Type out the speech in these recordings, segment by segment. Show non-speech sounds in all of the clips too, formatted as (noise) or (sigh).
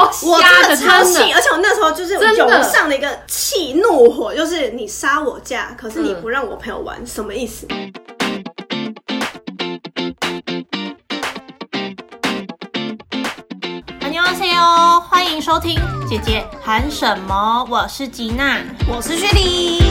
我真的超气，而且我那时候就是涌上了一个气怒火，就是你杀我价，可是你不让我朋友玩，什么意思？안녕하세哦，欢迎收听姐姐喊什么？我是吉娜，我是雪莉。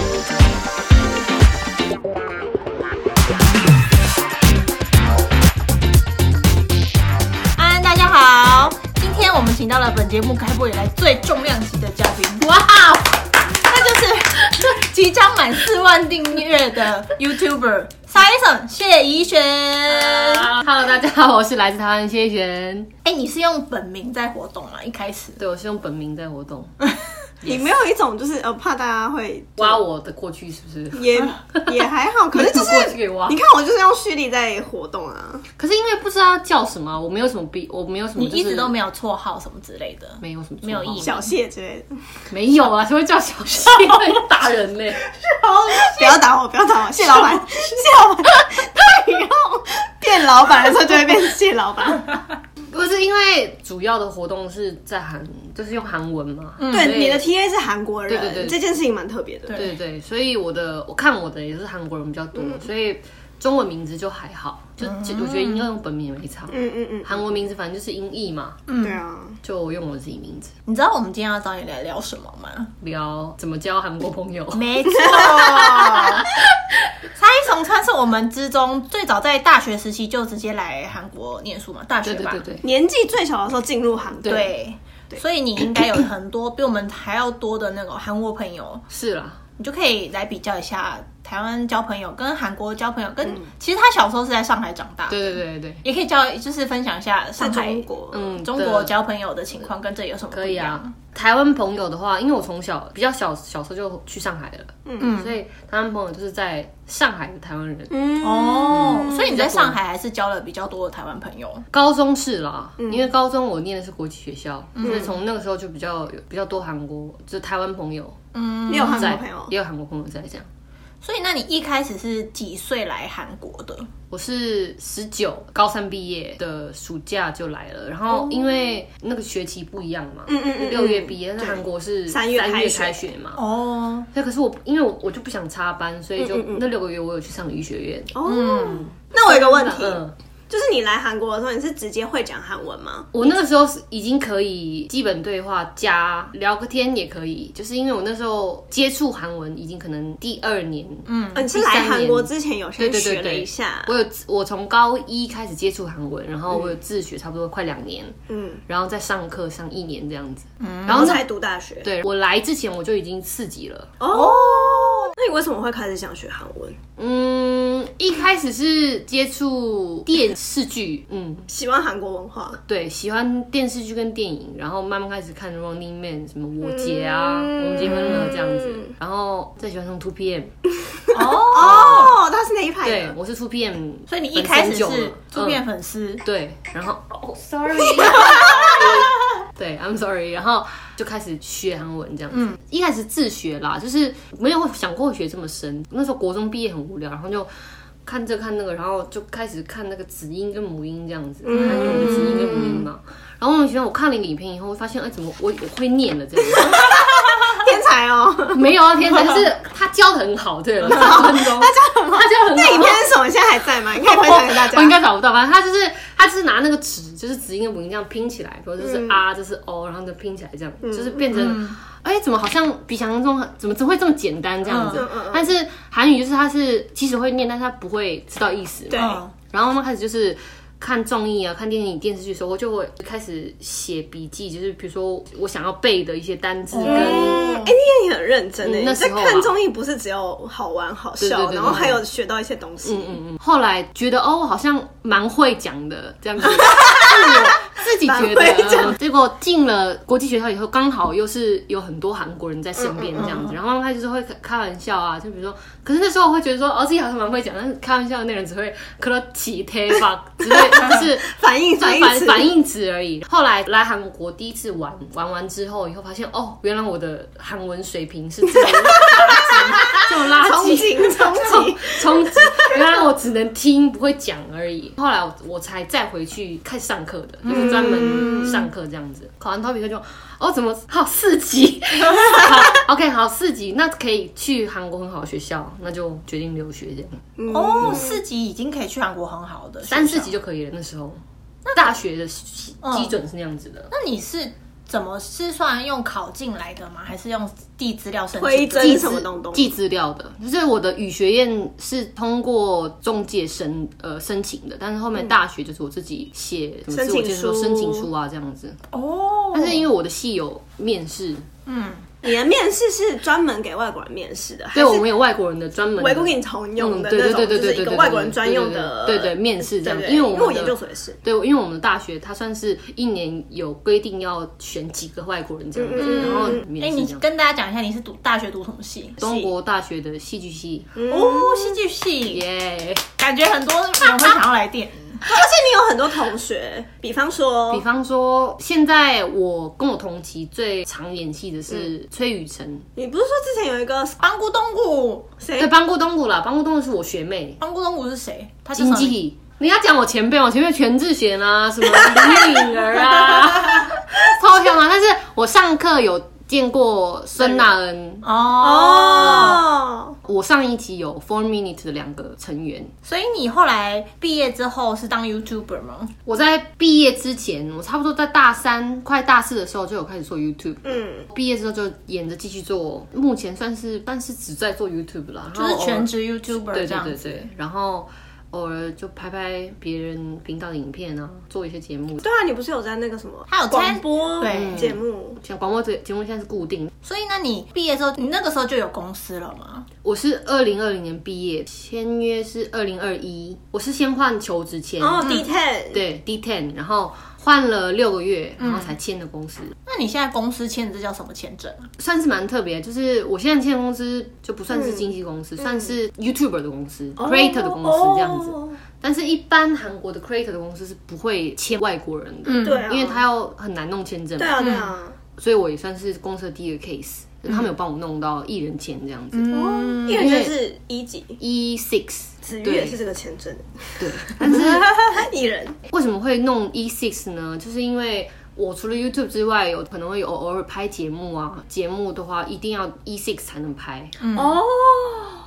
请到了本节目开播以来最重量级的嘉宾，哇，那就是即将满四万订阅的 YouTuber Sison 谢怡璇。Hello，大家好，我是来自台湾的谢璇。哎、你是用本名在活动啊？一开始对，我是用本名在活动，(laughs) 你没有一种就是呃怕大家会挖我的过去是不是？也也还好，可是就是你看我就是用蓄力在活动啊，可是因为不知道叫什么，我没有什么必，我没有什么、你就是，一直都没有绰号什么之类的，没有什么没有意义小谢之类的。没有啊，谁会叫小谢？(laughs) 打人呢、(laughs) 不要打我，不要打我，谢老板，谢老板，他以后变老板的时候就会变谢老板。(laughs) 不是因为主要的活动是在韩，就是用韩文嘛。嗯对，你的 TA 是韩国人，对对对这件事情蛮特别的。对对对，所以我的我看我的也是韩国人比较多，所以中文名字就还好，就就我觉得应该用本名也没差。嗯嗯嗯，韩文名字反正就是音译嘛，嗯对啊，就我用我自己名字，你知道我们今天要找你来聊什么吗？聊怎么交韩国朋友。没错，沙一从算是我们之中最早在大学时期就直接来韩国念书嘛，大学吧，对对对对，年纪最小的时候进入韩国，对。所以你应该有很多比我们还要多的那个韩国朋友，是啦，你就可以来比较一下台湾交朋友跟韩国交朋友，跟、其实他小时候是在上海长大，对对对对对，也可以交就是分享一下上海中国，嗯，中国交朋友的情况跟这有什么不一样？可以啊。台湾朋友的话，因为我从小比较小，小时候就去上海了，嗯，所以台湾朋友就是在上海的台湾人。嗯，哦，所以你在上海还是交了比较多的台湾朋友。高中是啦，因为高中我念的是国际学校，所以从那个时候就比较有比较多韩国，就是台湾朋友嗯，你有韩国朋友，也有韩国朋友在这样。所以那你一开始是几岁来韩国的？我是十九，高三毕业的暑假就来了，然后因为那个学期不一样嘛，嗯嗯嗯六月毕业，那韩国是三月三开学嘛，哦，对，可是我因为我我就不想插班，所以就那六个月我有去上医学院。哦，那我有一个问题，嗯，就是你来韩国的时候，你是直接会讲韩文吗？我那个时候是已经可以基本对话加聊个天也可以，就是因为我那时候接触韩文已经可能第二年，嗯，呃你是来韩国之前有先学了对。一下，我有我从高一开始接触韩文，然后我有自学差不多快两年，嗯，然后再上课上一年这样子，嗯，然然后才读大学。对我来之前我就已经四级了，哦，那你为什么会开始想学韩文？嗯，一开始是接触电视剧，嗯，喜欢韩国文化？对，喜欢电视剧跟电影，然后慢慢开始看《Running Man》，什么我姐啊，嗯。我们结婚了这样子，然后再喜欢上 Two PM，哦，他是哪一派的。对我是 Two PM，所以你一开始是了。图片嗯粉丝，对，然后哦，(laughs) sorry，(laughs) 对，I'm sorry，然后就开始学韩文这样子，嗯一开始自学啦，就是没有想过会学这么深，那时候国中毕业很无聊，然后就。看这看那个，然后就开始看那个子音跟母音这样子，嗯韩语的子音跟母音嘛。然后我们学校，我看了一个影片以后，发现哎，怎么我我会念了这样子？天才哦！(laughs) 没有啊，天才就是他教的很好。对了，(laughs) 三分钟，他教很好，他教很好。那影片是什么？现在还在吗？你可以分享给大家我应。该找不到，反正他就是他就是拿那个纸，就是子音跟母音这样拼起来，比如这是啊，这是 o，然后就拼起来这样，就是变成。哎，怎么好像比想象中怎么怎么会这么简单这样子？嗯嗯嗯但是韩语就是他是即使会念，但是他不会知道意思。对嗯然后我们开始就是看综艺啊、看电影、电视剧的时候，我就会开始写笔记，就是比如说我想要背的一些单词跟嗯，哎，你也很认真的。嗯你在那时候啊看综艺不是只有好玩好笑，然后还有学到一些东西。嗯嗯嗯，后来觉得哦，好像蛮会讲的这样子，(laughs) 自己觉得。结果进了国际学校以后，刚好又是有很多韩国人在身边这样子，然后慢慢开始就会开开玩笑啊，就比如说，可是那时候我会觉得说，哦，自己好像蛮会讲，但是开玩笑的那人只会可能起 t 吧之类，就是。(laughs) 反应就是反反反应词而已。后来来韩国第一次玩玩完之后，以后发现哦，原来我的韩文水平是这么差劲 (laughs) 这么垃憧圾。憬憧憬，(laughs) 冲击，原来我只能听不会讲而已。后来我我才再回去开始上课的，就专门上课这样子。考完 TOEIC 就哦，怎么好四级？(laughs) 好，OK，好四级，那可以去韩国很好的学校，那就决定留学这样。哦，四级已经可以去韩国很好的三四级就可以了，那时候大学的基基准是那样子的。那你是怎么是算用考进来的吗？还是用递资料申推请的？甄寄什么东东？寄资料的，就是我的语学院是通过中介申呃申请的，但是后面大学就是我自己写什么自我介绍申请书申请书啊这样子。哦，但是因为我的系有面试，嗯，你的面试是专门给外国人面试的，对我们有外国人的专门的维国给你通用嗯对对的那种，就是一个对对对对对外国人专用的，对对对对面试这样。对对因为我们的研究所也是，对，因为我们的大学它算是一年有规定要选几个外国人这样然后哎、你面试这样。跟大家讲一下，你是读大学读什么系？中国大学的戏剧系，哦，戏剧系，耶、感觉很多人会想要来电。影。(laughs) 而且你有很多同学，比方说比方说，现在我跟我同期最常演戏的是崔雨辰，你不是说之前有一个邦固东谷，谁对，邦固东古啦，邦固东古是我学妹，邦固东谷是谁？他经济。你要讲我前辈，我前辈全智贤啊，什么李敏儿啊，(laughs) 超强啊！但是我上课有见过孙娜恩，哦。哦，我上一集有 Four Minute 的两个成员。所以你后来毕业之后是当 YouTuber 吗？我在毕业之前，我差不多在大三快大四的时候就有开始做 YouTube。嗯，毕业之后就沿着继续做，目前算是但是只在做 YouTube 啦，就是全职 YouTuber 对对这样子。对对，然后偶尔就拍拍别人频道的影片啊，做一些节目。对啊，你不是有在那个什么还有在广播对节目？像广播节节目现在是固定，所以那你毕业之后，你那个时候就有公司了吗？我是二零二零年毕业，签约是二零二一，我是先换求职签，哦，D Ten，，对 D ten，然后换了六个月，然后才签的公司。那你现在公司签的这叫什么签证啊？算是蛮特别，就是我现在签的公司就不算是经纪公司，算是 YouTuber 的公司、Creator 的公司这样子。哦但是，一般韩国的 Creator 的公司是不会签外国人的，对啊，因为他要很难弄签证嘛。对啊对啊，所以我也算是公司的第一个 case，、他们有帮我弄到艺人签这样子。哦，艺人签是一级，E six，对子瑜也是这个签证，对，(laughs) 但是艺人。为什么会弄 E six 呢？就是因为我除了 YouTube 之外，有可能会有偶尔拍节目啊，节目的话一定要 E six 才能拍。哦，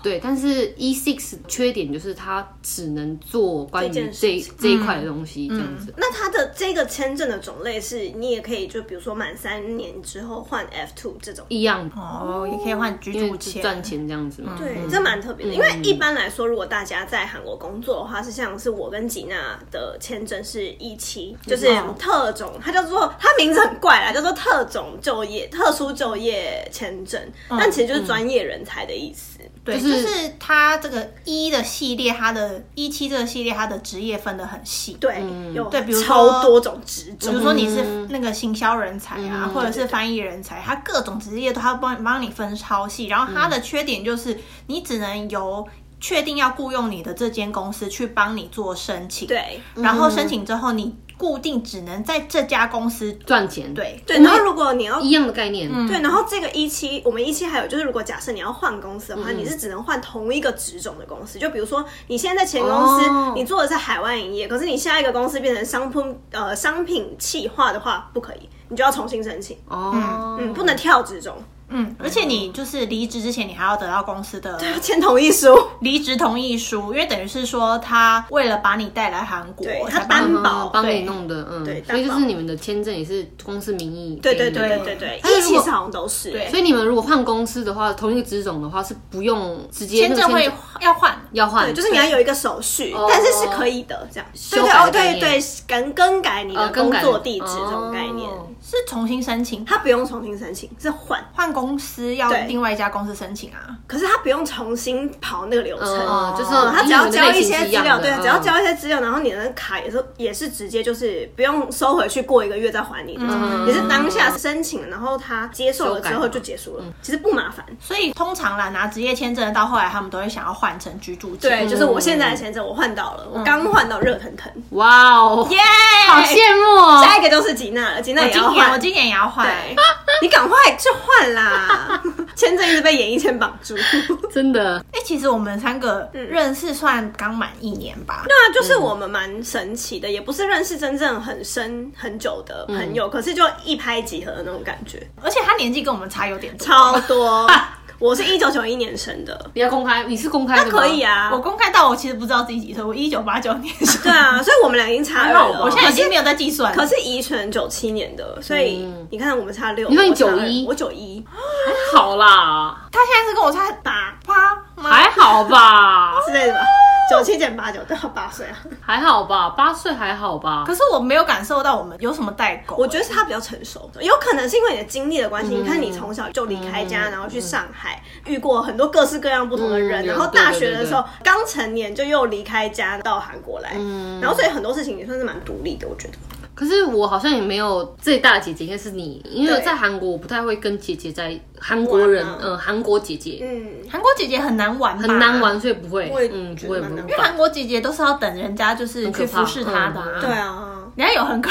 对，但是 E six 缺点就是它只能做关于这这这一块的东西，这样子。那它的这个签证的种类是，你也可以就比如说满三年之后换 F two 这种。一样，哦，也可以换居住签。赚钱这样子嘛。对，这蛮特别的，因为一般来说，如果大家在韩国工作的话，是像是我跟吉娜的签证是一期，就是特种，它叫做它名字很怪啦，叫做特种就业、特殊就业签证，但其实就是专业人才的意思。对，就就是是它这个一的系列，它的一期这个系列，它的职业分得很细。对，有对比如说超多种职种。比如，说你是那个行销人才啊，或者是翻译人才，它各种职业都它帮帮你分超细。然后它的缺点就是你只能由确定要雇佣你的这间公司去帮你做申请，，对。然后申请之后你固定只能在这家公司赚钱，，对。对。然后如果你要一样的概念。对，然后这个一期，我们一期还有就是，如果假设你要换公司的话，你是只能换同一个职种的公司。就比如说，你现在在前公司、哦。你做的是海外营业，可是你下一个公司变成商品呃商品企划的话，不可以，你就要重新申请，哦，嗯，不能跳职种，嗯，而且你就是离职之前，你还要得到公司的要签同意书。离职同意书，因为等于是说他为了把你带来韩国对，他担保。帮你弄的，嗯，对所以就是你们的签证也是公司名义对对对对对对，一期是好像都是，对。所以你们如果换公司的话，同一个职种的话是不用直接签证会要换。要换，对，就是你要有一个手续，哦。但是是可以的，这样。对修对哦，改概念。对对，更更改你的工作地址这种概念，哦是重新申请，他不用重新申请，是换。换公司要对。另外一家公司申请啊。可是他不用重新跑那个流程，嗯，就是嗯他只要交一些资料，对，只要嗯。交一些资料，然后你的卡也是也是直接就是不用收回去，过一个月再还你的，嗯。也是当下申请了，然后他接受了之后就结束了，其实不麻烦。所以通常啦，拿职业签证的到后来，他们都会想要换成居住证。对，就是我现在的签证我换到了，我刚换到热腾腾，哇哦，耶！好羡慕哦！下一个就是吉娜了，吉娜我也要年我。今年也要换。你赶快就换啦！(laughs) 签证一直被演艺圈绑住。真的，哎、其实我们三个认识算刚满一年吧。对啊，就是我们蛮神奇的，也不是认识真正很深很久的朋友，可是就一拍即合的那种感觉，而且他年纪跟我们差有点多。超多。(laughs) 我是一九九一年生的，你要公开，你是公开的吗？可以啊我。公开到我其实不知道自己几岁，我一九八九年生。对啊，所以我们俩已经差二了。(laughs) 我现在已经没有在计算了。可是宜纯九七年的，所以嗯你看我们差六。你说你我差二91我九一还好啦，他现在是跟我差八八吗？还好吧，之类的吧，九七减八九都要八岁啊。还好吧，八岁还好吧可。是我没有感受到我们有什么代沟。我觉得是他比较成熟，有可能是因为你的经历的关系。嗯你看，你从小就离开家，然后去上海，遇过很多各式各样不同的人，嗯然后大学的时候刚成年就又离开家到韩国来，嗯然后所以很多事情也算是蛮独立的，我觉得。可是我好像也没有最大的姐姐，应该是你，因为在韩国我不太会跟姐姐在韩国人，玩啊嗯，韩国姐姐嗯，韩国姐姐很难玩吧，很难玩，所以不会我也，嗯，觉得蛮不会不会因为韩国姐姐都是要等人家就是去服侍她的、啊嗯对啊。人家有很可。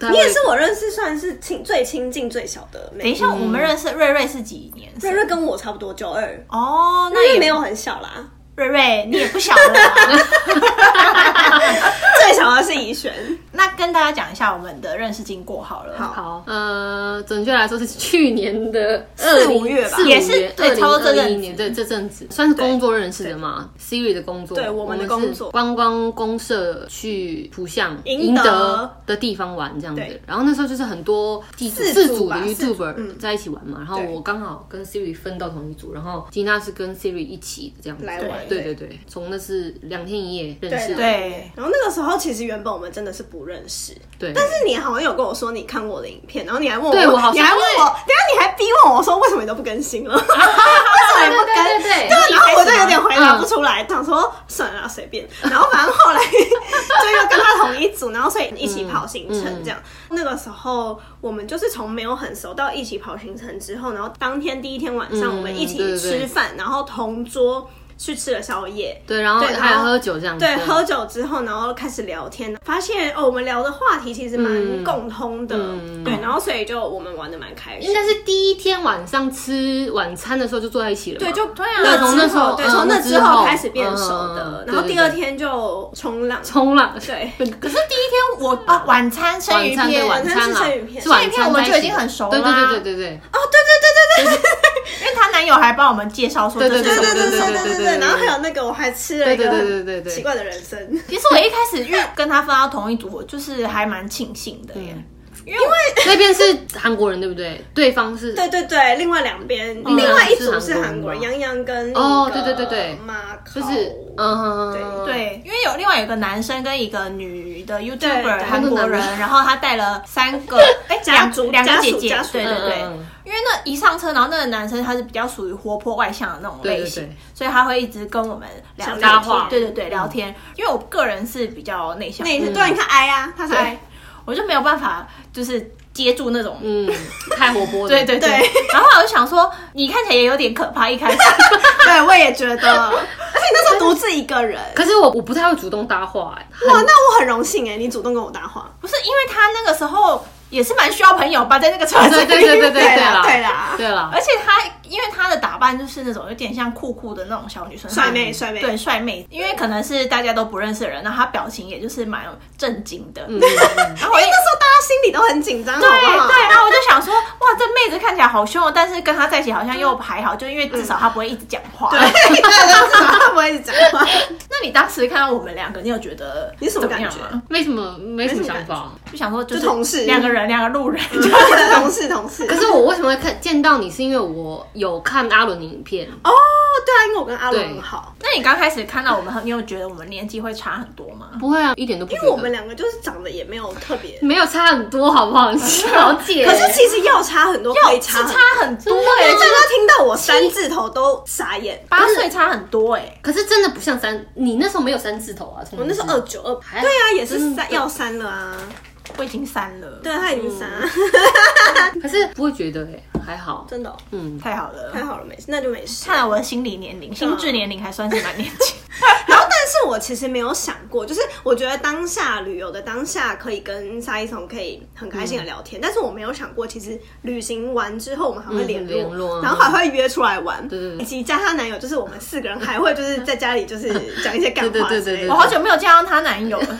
你 (laughs) 你也是我认识算是亲最亲近最小的妹妹。等一下，我们认识瑞瑞是几年生？瑞瑞跟我差不多，九二，哦，那也那也没有很小啦。瑞瑞，你也不小了啊。(laughs) 最想的是怡璇，那跟大家讲一下我们的认识经过好了。好。好，呃，准确来说是去年的四20五月吧。也是月，对差不多这阵子。一年，对这阵子算是工作认识的嘛，Siri 的工作，对我们的工作。观光公社去浦项赢赢得得的地方玩这样子，然后那时候就是很多地主四四组的 YouTuber 嗯。在一起玩嘛，然后我刚好跟 Siri 分到同一组，然后吉娜是跟 Siri 一起这样子。来玩。对对对，从那是两天一夜认识的，对，然后那个时候其实原本我们真的是不认识，对，但是你好像有跟我说你看过我的影片，然后你还问我，对我好像你还问我，等下你还逼问我说为什么你都不更新了？(laughs) 为什么你不更？对对对然后我就有点回答嗯不出来，想说算了随便。然后反正后来就又跟他同一组，然后所以一起跑行程这样。那个时候我们就是从没有很熟到一起跑行程之后，然后当天第一天晚上嗯我们一起吃饭，然然后同桌去吃了宵夜。对，然后对还有喝酒这样子，对，喝酒之后，然后开始聊天，发现哦，我们聊的话题其实蛮嗯。共通的，嗯。对，然后所以就我们玩的蛮开心。应。该是第一天晚上吃晚餐的时候就坐在一起了，对，就对啊那从那时候从那那之后开始变熟的嗯，然后对对。对第二天就冲浪，冲浪，对，(laughs) 可是第一天我啊晚餐生鱼片，晚餐啦，晚餐是生鱼片。生鱼片我们就已经很熟了对对对对对对。对对对对，因为她男友还帮我们介绍说对对这是对对对什么对对对对，然后还有那个我还吃了一个对对对对对对。奇怪的人生，其实我一开始遇跟他分到同一组，我就是还蛮庆幸的耶。那边是韩国人对不对？对方是对对对，另外两边嗯另外一组是是韩国人，杨洋跟哦对对对对。马考就是嗯对对，因为有另外有一个男生跟一个女的 YouTuber 韩国人，然后他带了三个 (laughs) 哎家两族两个姐姐。对对对。因为那一上车，然后那个男生他是比较属于活泼外向的那种类型，对对对。所以他会一直跟我们聊天搭话。对对对，聊天。因为我个人是比较内向，那一次对，你看 I 啊，他是 I，我就没有办法就是接住那种嗯，太活泼了，(laughs) 对对对，对。然后我就想说，你看起来也有点可怕，一开始。(laughs) 对我也觉得，而且那时候独自一个人，可是我我不太会主动搭话，哎，哇，那我很荣幸哎，你主动跟我搭话，不是因为他那个时候也是蛮需要朋友吧，在那个车子里。对对对对对对啦啦，对啦。对啦。而，且他因为她的打扮就是那种有点像酷酷的那种小女生，帅妹帅妹对帅妹。因为可能是大家都不认识的人，那她表情也就是蛮震惊的。(laughs) 然后我也那时候大家心里都很紧张，好对不好？对，然后我就想说，哇，这妹子看起来好凶哦，但是跟她在一起好像又还好，就因为至少她不会一直讲话。对，对对，至少他不会一直讲话。(laughs) 那你当时看到我们两个，你有觉得你什么感觉吗？没什么没什么想法。就想说就是同事两个人，两个路人。同事同事。(laughs) 可是我为什么会看见到你，是因为我有看阿伦的影片，哦，对啊，因为我跟阿伦很好，那你刚开始看到我们，你有觉得我们年纪会差很多吗？不会啊，一点都不。因为我们两个就是长得也没有特别，没有差很多，好不好？小姐，可是其实要差很多，可以差差多。很多大哎、家听到我三字头都傻眼。八岁差很多哎、可是真的不像三，你那时候没有三字头啊，我那时候二九二，还对啊，也是三要三了啊。我已经三了，对啊，他已经三了，(laughs) 可是不会觉得哎、还好，真的哦嗯，太好了。太好了，没事，那就没事。看来我的心理年龄、心智年龄还算是蛮年轻。(laughs) 然后，但是我其实没有想过，就是我觉得当下旅游的当下可以跟沙一松可以很开心的聊天，但是我没有想过，其实旅行完之后我们还会联络然后还会约出来玩，对对对以及加她男友，就是我们四个人还会就是在家里就是讲一些干对话之类的。(laughs) 对对对对我好久没有见到她男友了，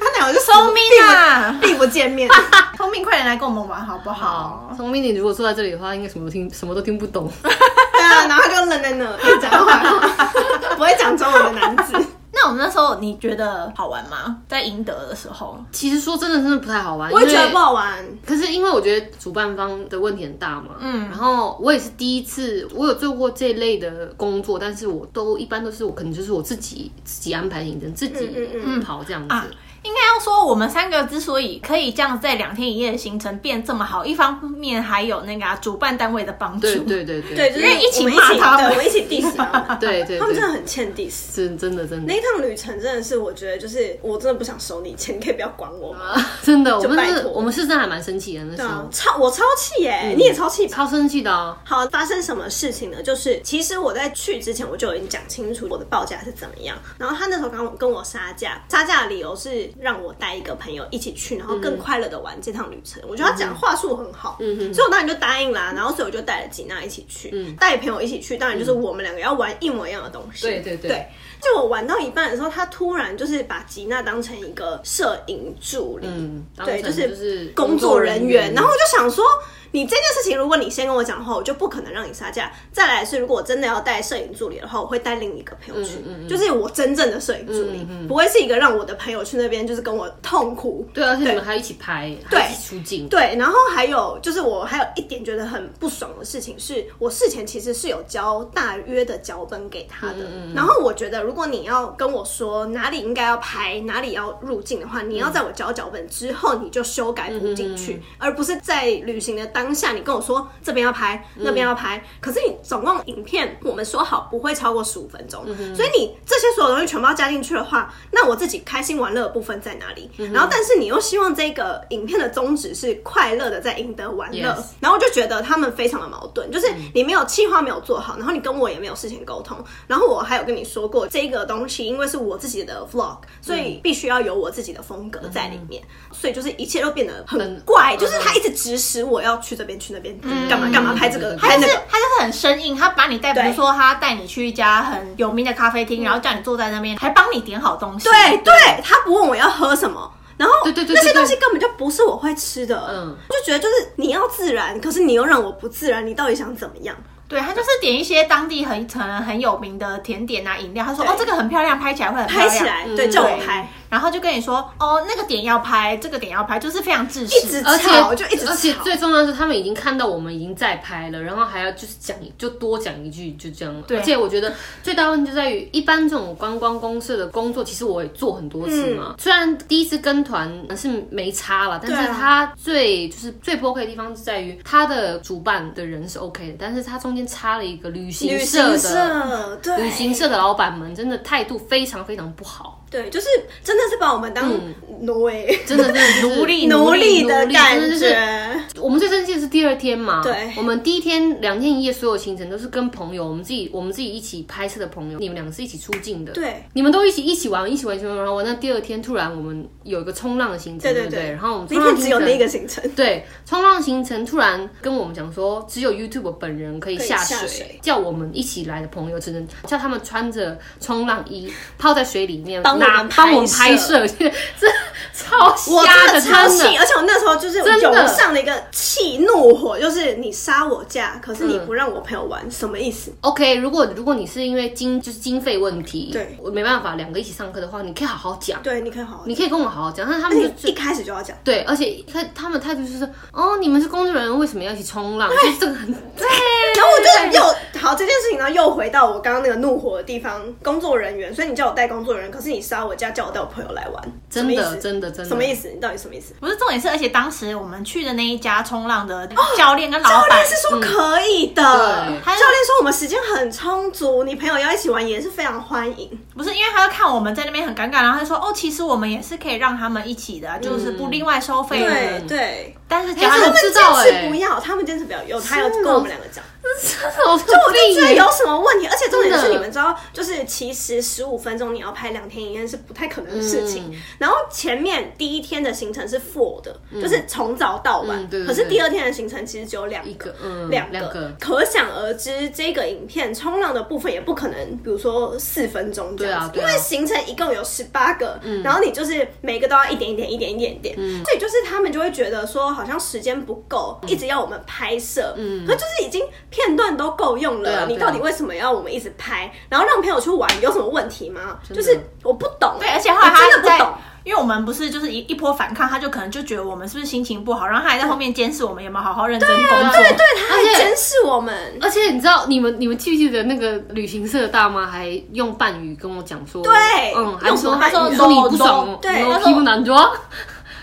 她男友是聪明啊，并不见面。(laughs) 聪明，快点来跟我们玩好不好？聪明，你如果坐在这里的话，应该什么都听什么都听不懂。(laughs) 对啊，然后就愣在那，一直讲坏话，不会讲中文的男子。(laughs) 那我们那时候你觉得好玩吗？在赢得的时候，其实说真的，真的不太好玩。我也觉得不好玩。可是因为我觉得主办方的问题很大嘛，嗯，然后我也是第一次，我有做过这一类的工作，但是我都一般都是我可能就是我自己自己安排行程，自己嗯跑这样子。啊应该要说，我们三个之所以可以这样在两天一夜的行程变这么好，一方面还有那个、啊、主办单位的帮助。对对对对对，就是因为一起骂他们，我们一起 diss 他们。(laughs) 对对对他们真的很欠 diss。是真的真的那一趟旅程真的是，我觉得就是我真的不想收你钱，你可以不要管我吗？(laughs) 真的，我们是我们是真的还蛮生气的那时候，，超我超气耶，你也超气吧？超生气的哦。好，发生什么事情呢？就是其实我在去之前我就已经讲清楚我的报价是怎么样，然后他那时候刚跟我杀价，杀价的理由是让我带一个朋友一起去，然后更快乐的玩这趟旅程。我觉得他讲话术很好，所以我当然就答应啦。然后所以我就带了吉娜一起去，带朋友一起去，当然就是我们两个要玩一模一样的东西。对对对对。就我玩到一半的时候，他突然就是把吉娜当成一个摄影助理，嗯，对，就是就是工作人员。然后我就想说，你这件事情，如果你先跟我讲的话，我就不可能让你杀价。再来是，如果我真的要带摄影助理的话，我会带另一个朋友去，就是我真正的摄影助理，不会是一个让我的朋友去那边就是跟我痛苦。对，而且你们还一起拍，对一起出镜。对，然后还有就是我还有一点觉得很不爽的事情是，我事前其实是有交大约的脚本给他的。然后我觉得，如果你要跟我说哪里应该要拍，哪里要入境的话，你要在我交脚本之后你就修改补进去，而不是在旅行的当下你跟我说这边要拍，那边要拍。可是你总共影片我们说好不会超过十五分钟，所以你这些所有东西全部要加进去的话，那我自己开心玩乐的部分在哪里？然后但是你又希望这个影片的宗旨是快乐的在赢得玩乐然后就觉得他们非常的矛盾，就是你没有计划没有做好，然后你跟我也没有事先沟通，然后我还有跟你说过这个东西，因为是我自己的 vlog，所以必须要有我自己的风格在里面，所以就是一切都变得很很怪，就是他一直指使我要去这边去那边干嘛干嘛拍这个他就是。他就是很生硬，他把你带，比对。如说他带你去一家很有名的咖啡厅，然后叫你坐在那边，还帮你点好东西。对对，他不问我要喝什么，然后对对对对那些对东西根本就不是我会吃的，嗯。就觉得就是你要自然，可是你又让我不自然，你到底想怎么样？对，他就是点一些当地很可能很有名的甜点啊、饮料，他说对。哦这个很漂亮，拍起来会很漂亮，拍起来，对，叫我拍，然后就跟你说哦那个点要拍，这个点要拍，就是非常自私。一直而且吵就一直而且最重要的是，他们已经看到我们已经在拍了，然后还要就是讲，就多讲一句，就这样。对而且我觉得最大问题就在于，一般这种观光公社的工作，其实我也做很多次嘛。虽然第一次跟团是没差了，但是它最就是最不 OK 的地方是在于，它的主办的人是 OK 的，但是它中间插了一个旅行旅社行的。社，对，旅行社的老板们真的态度非常非常不好，对，就是真的是把我们当 (laughs) (laughs) 奴隶、真的真的是奴隶奴隶的感觉。我们最生气的是第二天嘛，对我们第一天两天一夜所有行程都是跟朋友，我们自己我们自己一起拍摄的朋友，你们两个是一起出境的，对，你们都一起一起玩，一起玩，一起玩，然后玩到第二天，突然我们有一个冲浪的行程，对不对然后我们那冲浪只有那个行程，对，冲浪行程突然跟我们讲说，只有 YouTube 本人可以下水，下水叫我们一起来的朋友只能叫他们穿着冲浪衣泡在水里面，帮拿帮我们拍拍摄，这这超我的超气，而且我那时候就是真的。涌上了一个气怒火，就是你杀我价，可是你嗯不让我朋友玩，什么意思？OK，如果如果你是因为经就是经费问题，对。我没办法两个一起上课的话，你可以好好讲，对，你可以好好你可以跟我好好讲，但是他们就一开始就要讲。对，而且他他们态度就是哦，你们是工作人员，为什么要一起冲浪？就是这个很对，(laughs) 然后我就又好这件事情，呢又回到我刚刚那个怒火的地方，工作人员，所以你叫我带工作人员，可是你杀我家，叫我带我朋友来玩，真的真的真的什么意思？你到底什么意思？不是重点是，而且当时我们去的那一家冲浪的教练跟老教板练是说可以的，对教练说我们时间很充足，你朋友要一起玩也是非常欢迎。不是因为他就看我们在那边很尴尬，然后他就说哦，其实我们也是可以让他们一起的啊，就是不另外收费的。对对，但是哎他们坚持不要，他们坚持不要，有他有是哦跟我们两个讲。我就就我就觉得有什么问题，而且重点是你们知道，就是其实十五分钟你要拍两天影片是不太可能的事情。嗯。然后前面第一天的行程是 full 的，就是从早到晚。可是第二天的行程其实只有两个嗯两两个。可想而知，这个影片冲浪的部分也不可能，比如说四分钟这样因为行程一共有十八个，然后你就是每个都要一点一点一点一点一点，所以就是他们就会觉得说好像时间不够，一直要我们拍摄，嗯，可就是已经片段都够用了，啊啊。你到底为什么要我们一直拍，然后让朋友去玩有什么问题吗？就是我不懂，对，而且后来我他在真的不懂。，因为我们不是就是一一波反抗，他就可能就觉得我们是不是心情不好，然后他还在后面监视我们有没有好好认真工作。对对，他还监视我们，而且你知道，你们你们记不记得那个旅行社的大妈还用伴语跟我讲说，对嗯，还用什么说伴语说你不爽，对我皮肤难抓，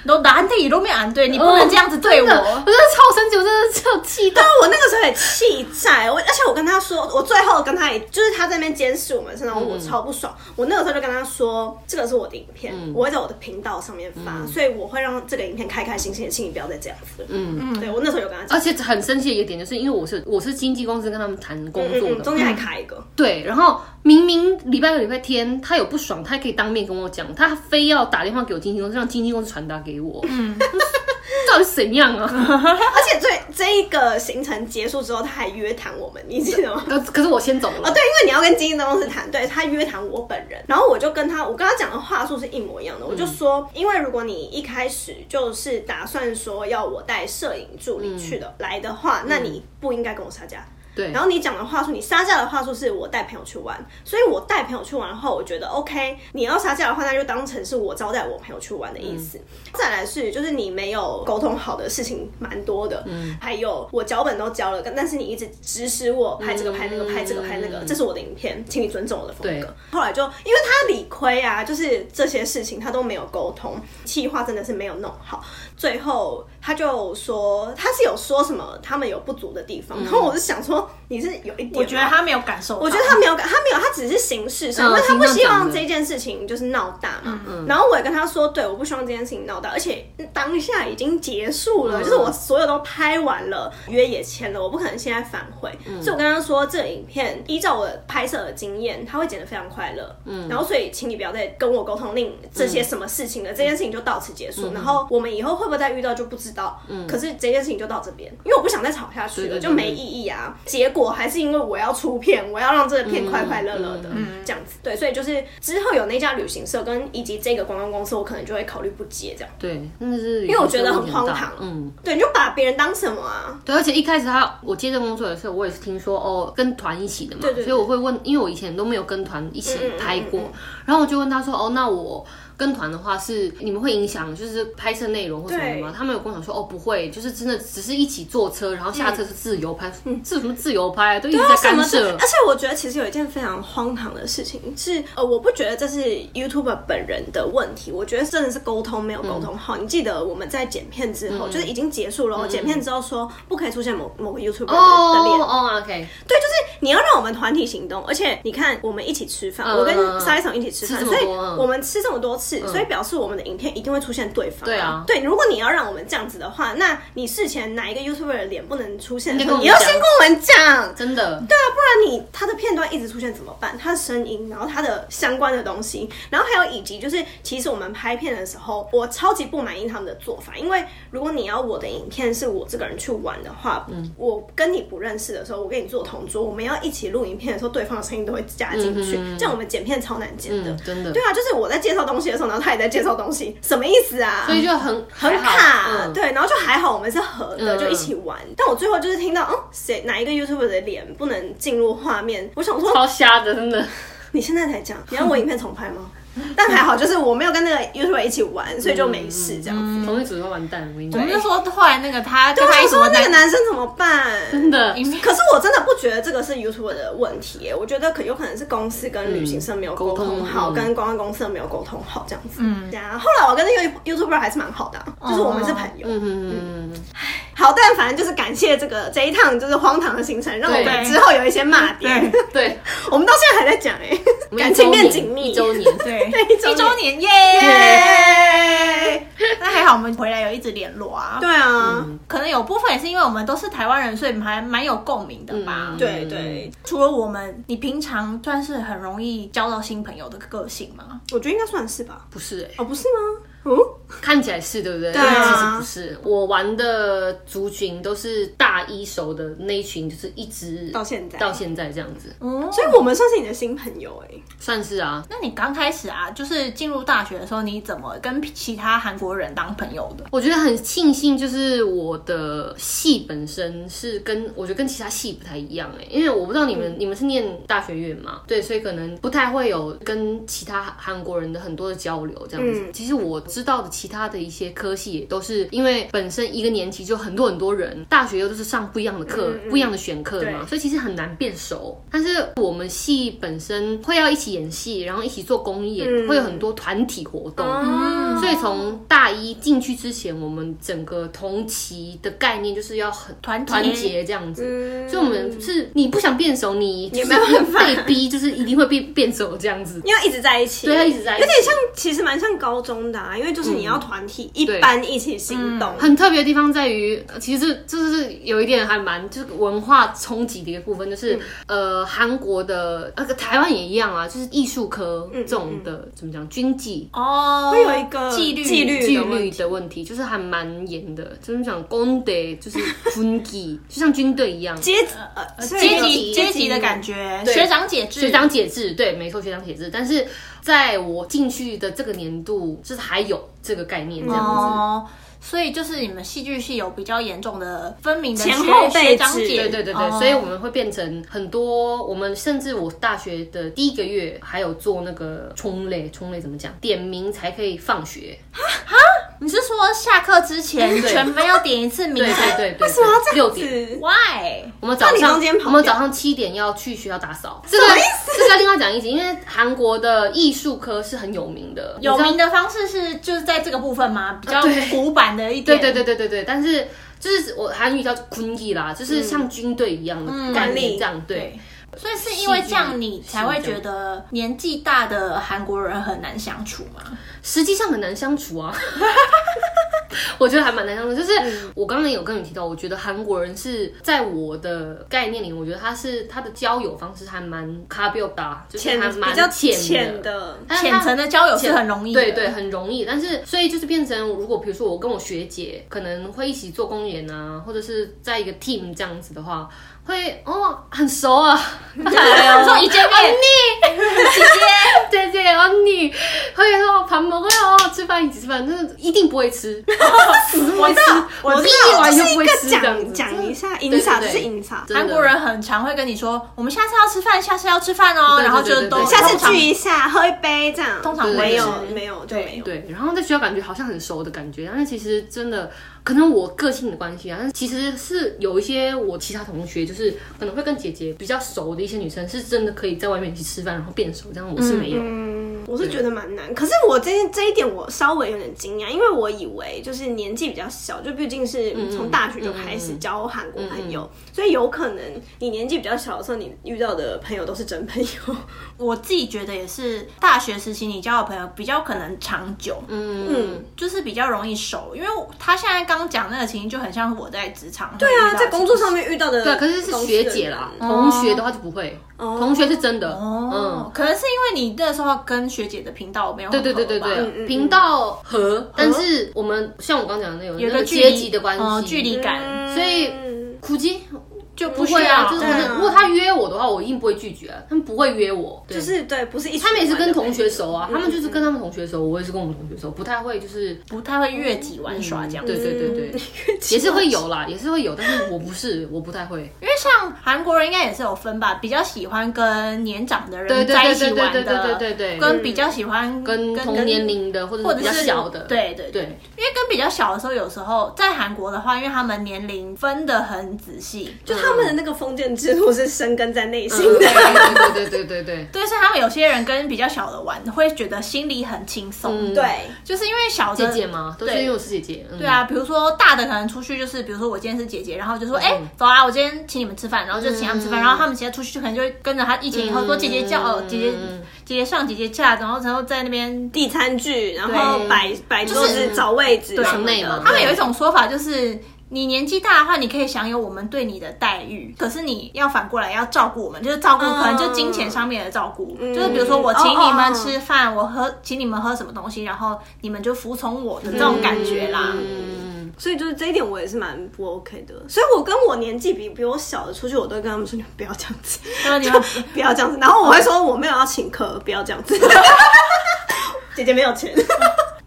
都难对，都没安对，你不能这样子对我。我真的超生气，我真的是有气到。我那个时候也气炸，我而且我跟他说，我最后跟他也就是他在那边监视我们，然后我超不爽。我那个时候就跟他说，这个是我的影片，我会在我的频道上面发，所以我会让这个影片开开心心的，请你不要再这样子。嗯嗯，对我那时候有跟他讲而。且很生气的一个点，就是因为我是我是经纪公司跟他们谈工作的嗯嗯，，中间还卡一个，对，然后明明礼拜六、礼拜天他有不爽，他还可以当面跟我讲，他非要打电话给我经纪公司，让经纪公司传达给我。嗯，(laughs) 到底怎样啊？(laughs) 而且最这一个行程结束之后，他还约谈我们，你记得吗？可可是我先走了。哦，对，因为你要跟经纪公司谈，对他约谈我本人，然后我就跟他，我跟他讲的话术是一模一样的，我就说，因为如果你一开始就是打算说要我带摄影助理去的、来的话，那你不应该跟我杀价。对，然后你讲的话术，你杀价的话术是我带朋友去玩，所以我带朋友去玩后，我觉得 OK。你要杀价的话，那就当成是我招待我朋友去玩的意思。再来是，就是你没有沟通好的事情蛮多的，嗯，还有我脚本都交了，但是你一直指使我拍这个拍那个拍这个拍那个，这是我的影片，请你尊重我的风格。后来就因为他理亏啊，就是这些事情他都没有沟通，计划真的是没有弄好，最后他就说他是有说什么他们有不足的地方，然后我就想说你是有一点，我觉得他没有感受，我觉得他没有感，他没有，他只是形式上，因为他不希望这件事情就是闹大嘛。然后我也跟他说，对，我不希望这件事情闹大，而且当下已经结束了，就是我所有都拍完了，约也签了，我不可能现在反悔。所以我跟他说，这影片依照我的拍摄的经验，他会剪得非常快乐。嗯，然后所以请你不要再跟我沟通令这些什么事情了，这件事情就到此结束。然后我们以后会不会再遇到就不知道。嗯，可是这件事情就到这边，因为我不想再吵下去了，就没意义啊。结果还是因为我要出片，我要让这个片快快乐乐的，这样子。对，所以就是之后有那家旅行社跟以及这个观光公司，我可能就会考虑不接这样。对，真的是因为我觉得很荒唐嗯，对，你就把别人当什么啊？对，而且一开始他我接这个工作的时候，我也是听说哦，跟团一起的嘛，对对对所以我会问，因为我以前都没有跟团一起拍过，然后我就问他说，哦，那我。跟团的话是你们会影响就是拍摄内容或什么的吗？他们有跟我讲说哦不会，就是真的只是一起坐车，然后下车是自由拍，嗯这有什么自由拍啊？都一直在干涉。而且我觉得其实有一件非常荒唐的事情是，呃，我不觉得这是 YouTube 本人的问题，我觉得真的是沟通没有沟通好。你记得我们在剪片之后，就是已经结束了，剪片之后说不可以出现某某个 YouTuber 的的脸，哦哦，OK，对，就是你要让我们团体行动，而且你看我们一起吃饭，嗯我跟沙一总一起吃饭，所以我们吃这么多次，所以表示我们的影片一定会出现对方。对啊对，如果你要让我们这样子的话，那你事前哪一个 YouTuber 的脸不能出现你要先跟我们讲。真的，对啊，不然你他的片段一直出现怎么办？他的声音，然后他的相关的东西，然后还有以及就是，其实我们拍片的时候，我超级不满意他们的做法，因为如果你要我的影片是我这个人去玩的话，嗯我跟你不认识的时候，我跟你做同桌，我们要一起录影片的时候，对方的声音都会加进去，嗯这样我们剪片超难剪的。嗯，真的对，啊，就是我在介绍东西的时候，然后他也在介绍东西，什么意思啊？所以就很很卡，嗯对，然后就还好我们是合的，嗯就一起玩。但我最后就是听到，哦，谁哪一个 YouTuber 的脸不能进入画面，我想说，超瞎的，真的。你现在才讲，你要我影片重拍吗？(laughs) 但还好，就是我没有跟那个 YouTuber 一起玩，所以就没事这样子。同一组会完蛋，我跟你讲我们就说后来那个他跟我想说那个男生怎么办？真的，可是我真的不觉得这个是 YouTuber 的问题耶，我觉得可有可能是公司跟旅行社没有沟通好，嗯沟通嗯跟公关公司没有沟通好这样子。嗯，对啊。后来我跟那个 YouTuber 还是蛮好的啊、就是我们是朋友。嗯嗯嗯，好，但反正就是感谢这个这一趟就是荒唐的行程，让我们对之后有一些骂点。对，(laughs) 我们到现在还在讲哎、我们感情变紧密。一周年，对对 (laughs) 一周年耶！那还好我们回来有一直联络啊。对啊，可能有部分也是因为我们都是台湾人，所以还蛮有共鸣的吧。嗯对对，除了我们，你平常算是很容易交到新朋友的个性吗？我觉得应该算是吧。不是哎、哦，不是吗？哦，看起来是对不对？对啊其实不是。我玩的族群都是大一熟的那一群，就是一直到现在到现在这样子，哦，所以我们算是你的新朋友哎。算是啊。那你刚开始啊，就是进入大学的时候，你怎么跟其他韩国人当朋友的？我觉得很庆幸，就是我的系本身是跟我觉得跟其他系不太一样哎、因为我不知道你们、你们是念大学院嘛，对，所以可能不太会有跟其他韩国人的很多的交流这样子。嗯其实我知道的其他的一些科系也都是因为本身一个年级就很多很多人，大学又都是上不一样的课、嗯嗯不一样的选课嘛，所以其实很难变熟。但是我们系本身会要一起演戏，然后一起做公演，嗯。会有很多团体活动。哦。所以从大一进去之前，我们整个同期的概念就是要很团团结这样子。嗯。所以我们是你不想变熟，你也没有办法。被逼，就是一定会变变熟这样子。因为一直在一起，对要一直在一起。有点像，其实蛮像高中的啊，因为就是你要团体、一般一起行动，很特别的地方在于，呃其实这这是有一点还蛮就是文化冲击的一个部分，就是、呃韩国的那个台湾也一样啊，就是艺术科这种的、怎么讲军纪。哦，会有一个纪律纪律纪律的问题。就是还蛮严的，就是讲公德就是军纪，(laughs) 就像军队一样，阶呃阶级阶阶级的感觉，对。学长解制，学长解制，对，没错，学长解制。但是在我进去的这个年度，就是还有这个概念这样子。所以就是你们戏剧系有比较严重的分明的前后辈制学长姐，对对对对，哦所以我们会变成很多，我们甚至我大学的第一个月还有做那个冲类，冲类怎么讲？点名才可以放学。你是说下课之前对全班要点一次名对对对对，为什么要这六样点。子？？Why？我们早上我们早上七点要去学校打扫，这个这个要另外讲一集，因为韩国的艺术科是很有名的，有名的。方式是就是在这个部分吗？比较古板对点，对对对对对，但是就是我韩语叫군기啦，就是像军队一样的概管理念这样对。所以是因为这样，你才会觉得年纪大的韩国人很难相处吗？实际上很难相处啊。(laughs) 我觉得还蛮难相处，就是我刚刚有跟你提到，我觉得韩国人是在我的概念里，我觉得他是他的交友方式还蛮卡比达，就是浅还蛮比较浅浅的，浅层的交友是很容易的，对对，很容易。但是所以就是变成，如果比如说我跟我学姐可能会一起做公演啊，或者是在一个 team 这样子的话，会哦，很熟啊，来哦，一见面，姐姐 (laughs) 姐。姐姐哦，你。会说旁边会哦，吃饭一起吃饭，真的一定 (laughs) 不会吃，我知道，我知道，就是一个讲讲一下，饮茶是饮茶，韩国人很常会跟你说，我们下次要吃饭，下次要吃饭哦，然后就都下次聚一下，喝一杯这样，通常没有没有。对对，然后在学校感觉好像很熟的感觉，但是其实真的。可能我个性的关系啊，但是其实是有一些我其他同学，就是可能会跟姐姐比较熟的一些女生，是真的可以在外面一起吃饭，然后变熟，这样我是没有。我是觉得蛮难。可是我这这一点我稍微有点惊讶，因为我以为就是年纪比较小，就毕竟是从大学就开始交韩国朋友，所以有可能你年纪比较小的时候，你遇到的朋友都是真朋友。(laughs) 我自己觉得也是，大学时期你交的朋友比较可能长久，嗯嗯，就是比较容易熟。因为他现在刚讲那个情形，就很像我在职场对啊，在工作上面遇到的对，可是是学姐啦，同学的话就不会，同学是真的，哦。嗯。，可能是因为你那时候跟学姐的频道没有对对对对对，频道和，但是我们像我刚讲的那种有那个阶个距离级的关系，哦距离感。嗯所以苦基就不会啊，就是如果他约我的话，我一定不会拒绝。啊。他们不会约我，就是对，不是一起他们也是跟同学熟啊，他们就是跟他们同学熟，我也是跟我们同学熟，不太会就是不太会越级玩耍这样。对对对对，嗯 (laughs) 也是会有啦，也是会有，但是我不是，我不太会。因为像韩国人应该也是有分吧，比较喜欢跟年长的人在一起对对对玩的，对对对对，跟比较喜欢跟同年龄的或者是比较或者是小的，对对对，因为跟比较小的时候，有时候在韩国的话，因为他们年龄分的很仔细，就他他们的那个封建制度是生根在内心对的。对对对对对，(laughs) 对，所以他们有些人跟比较小的玩，会觉得心里很轻松。嗯对，就是因为小的姐姐嘛，都是因为我是姐姐。嗯对，啊，比如说大的可能出去就是，比如说我今天是姐姐，然后就说，哎、走啊，我今天请你们吃饭，然后就请他们吃饭，嗯然后他们其他出去就可能就会跟着他一起，以后说姐姐叫，哦，姐姐嗯姐姐上姐姐下，然后然后在那边。递餐具，然后对摆摆桌子、找位置什么场内嘛的。他们有一种说法就是。你年纪大的话，你可以享有我们对你的待遇，可是你要反过来要照顾我们，就是照顾，可能就金钱上面的照顾，就是比如说我请你们吃饭，我喝请你们喝什么东西，然后你们就服从我的这种感觉啦。嗯，所以就是这一点我也是蛮不 OK 的。所以我跟我年纪比比我小的出去，我都会跟他们说：“你们不要这样子，你们 (laughs) 不要这样子。”然后我会说：“我没有要请客，不要这样子。(laughs) ” (laughs) 姐姐没有钱，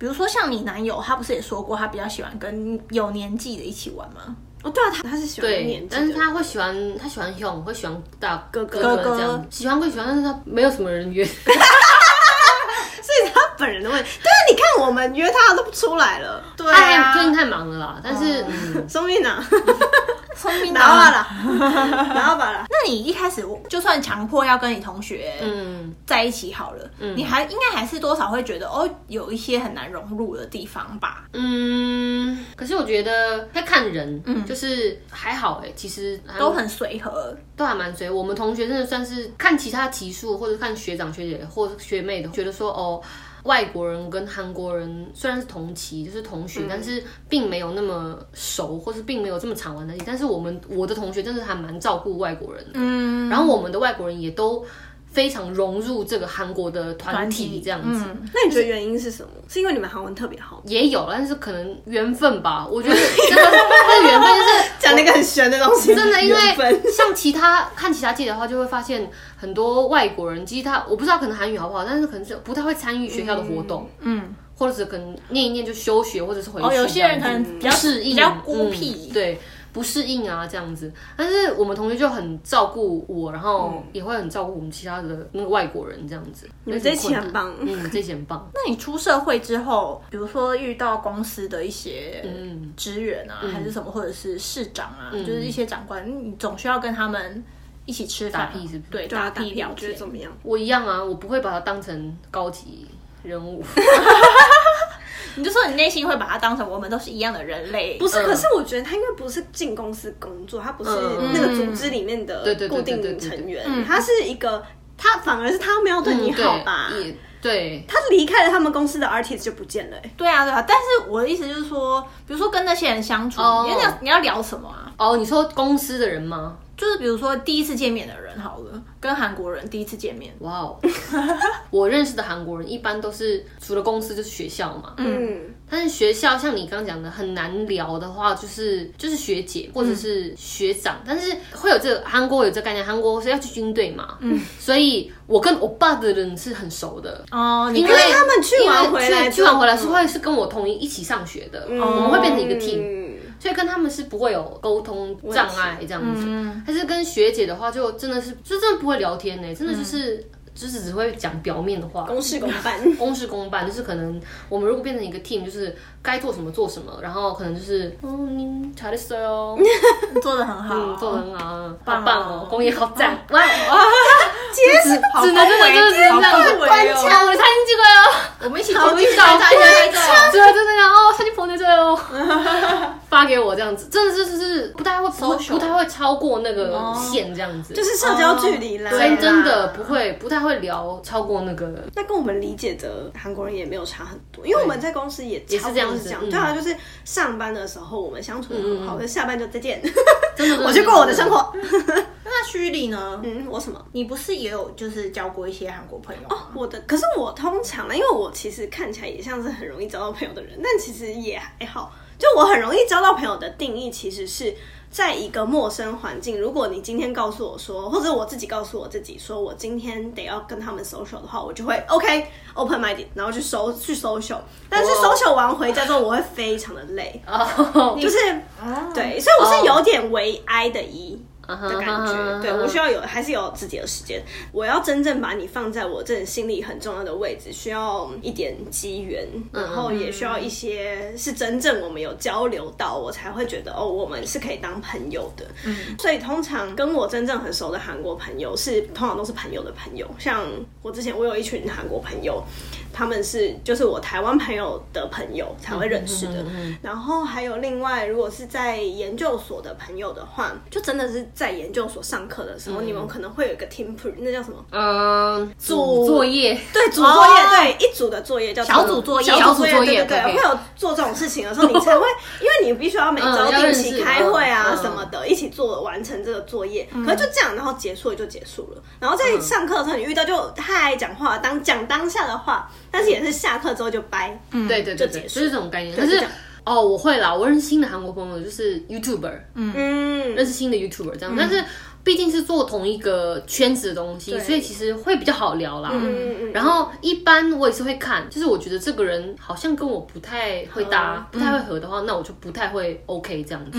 比如说像你男友，他不是也说过他比较喜欢跟有年纪的一起玩吗？哦，对啊，他他是喜欢对年，纪，但是他会喜欢，他喜欢用，会喜欢大哥哥哥哥。这样，喜欢归喜欢，但是他没有什么人约。(laughs) 所以他本人的问题。对啊，你看我们约他都不出来了，对他还最近太忙了啦，但是嗯，(laughs) 聪明啊，(laughs) 聪明然后啊！啦，(laughs) 然后吧啦。那你一开始就算强迫要跟你同学嗯，在一起好了，你还应该还是多少会觉得哦，有一些很难融入的地方吧？嗯，可是我觉得要看人，嗯就是还好哎、其实都很随和，都还蛮随。我们同学真的算是看其他级数，或者看学长学姐或学妹的，觉得说哦。外国人跟韩国人虽然是同期，就是同学，但是并没有那么熟，或是并没有这么常玩在一起。但是我们我的同学真的还蛮照顾外国人的，嗯，然后我们的外国人也都非常融入这个韩国的团体，这样子。嗯，那你觉得原因是什么？是因为你们韩文特别好？也有，但是可能缘分吧。(laughs) 我觉得真的，那缘分就是 (laughs) 讲那个很玄的东西，真的，因为像其他看其他季的话，就会发现很多外国人，其实他我不知道可能韩语好不好，但是可能是不太会参与学校的活动，嗯，或者是可能念一念就休学，或者是回去哦，有些人可能比较适应，比较孤僻，嗯对。不适应啊，这样子，但是我们同学就很照顾我，然后也会很照顾我们其他的那个外国人，这样子。你们这一期很棒。嗯，这期很棒。(laughs) 那你出社会之后，比如说遇到公司的一些嗯。职员啊，还是什么，或者是市长啊，就是一些长官，你总需要跟他们一起吃饭，打屁是不是？对，打屁聊天。你觉得。怎么样？我一样啊，我不会把它当成高级人物。(laughs) (laughs) 你就说你内心会把他当成我们都是一样的人类，不是，嗯可是我觉得他应该不是进公司工作，他不是嗯那个组织里面的固定成员嗯，他是一个，他反而是他没有对你好吧？嗯对他离开了他们公司的 artist 就不见了、欸。对啊，对啊。但是我的意思就是说，比如说跟那些人相处，哦你要你要聊什么啊？哦，你说公司的人吗？就是比如说第一次见面的人好了，跟韩国人第一次见面，哇哦，(laughs) 我认识的韩国人一般都是除了公司就是学校嘛，嗯，但是学校像你刚刚讲的很难聊的话，就是就是学姐或者是学长，但是会有这个韩国有这个概念，韩国是要去军队嘛，嗯，所以我跟我爸的人是很熟的。哦，你因为跟他们去完回来去去完回来是会是跟我同一一起上学的，我们会变成一个 team，嗯所以跟他们是不会有沟通障碍这样子。但是跟学姐的话，就真的是就真的不会聊天呢，真的就是、就是只会讲表面的话。公事公办。(laughs) 公事公办，就是可能我们如果变成一个 team，就是该做什么做什么，然后可能就是嗯，查的帅哦，(laughs) 做的很好，嗯，做的很好，棒棒哦，工业好赞，(laughs) 哇哇，其实 (laughs) 只能真的就是这样，关枪，我的餐厅这个哟，我们一起投进去，关枪，真的真的，哦，餐厅捧在这哦，发给我这样子，真的就是是不太会不太会超过那个线这样子，就是社交距离啦，真真的不会不太会聊超过那个，那跟我们理解的韩国人也没有差很多，因为我们在公司也也是这样。子嗯多是这样。对啊，就是上班的时候我们相处的很好，可是下班就再见，真的 (laughs) 我去过我的生。活。(laughs) 那虚拟呢？嗯，我什么？你不是也有就是交过一些韩国朋友哦？我的，可是我通常呢，因为我其实看起来也像是很容易交到朋友的人，但其实也还好。就我很容易交到朋友的定义，其实是在一个陌生环境。如果你今天告诉我说，或者我自己告诉我自己说，我今天得要跟他们 social 的话，我就会 OK open minded，然后去搜去 social。但是哦 social 完回家之后，我会非常的累，(laughs) 哦，就是哦，对，所以我是有点为 I 的 E。的感觉。对我需要有还是有自己的时间，我要真正把你放在我这心里很重要的位置，需要一点机缘，然后也需要一些是真正我们有交流到，我才会觉得哦，我们是可以当朋友的。嗯，所以通常跟我真正很熟的韩国朋友是通常都是朋友的朋友，像我之前我有一群韩国朋友。他们是就是我台湾朋友的朋友才会认识的，然后还有另外，如果是在研究所的朋友的话，就真的是在研究所上课的时候，你们可能会有一个 team pre，那叫什么？嗯，组作业，对，组作业，对，一组的作业叫小组作业，小组作业，对对对，会有做这种事情的时候，你 (laughs) 才会，因为你必须要每周定期开会啊什么的，一起做完成这个作业，可是就这样，然后结束了就结束了，然后在上课的时候你遇到就太爱讲话，当讲当下的话。但是也是下课之后就掰，嗯，对对对对，就是这种概念。可是哦，我会啦，我认识新的韩国朋友，就是 YouTuber，嗯，认识新的 YouTuber 这样，但是。毕竟是做同一个圈子的东西，所以其实会比较好聊啦。然后一般我也是会看，就是我觉得这个人好像跟我不太会搭，不太会合的话，那我就不太会 OK 这样子。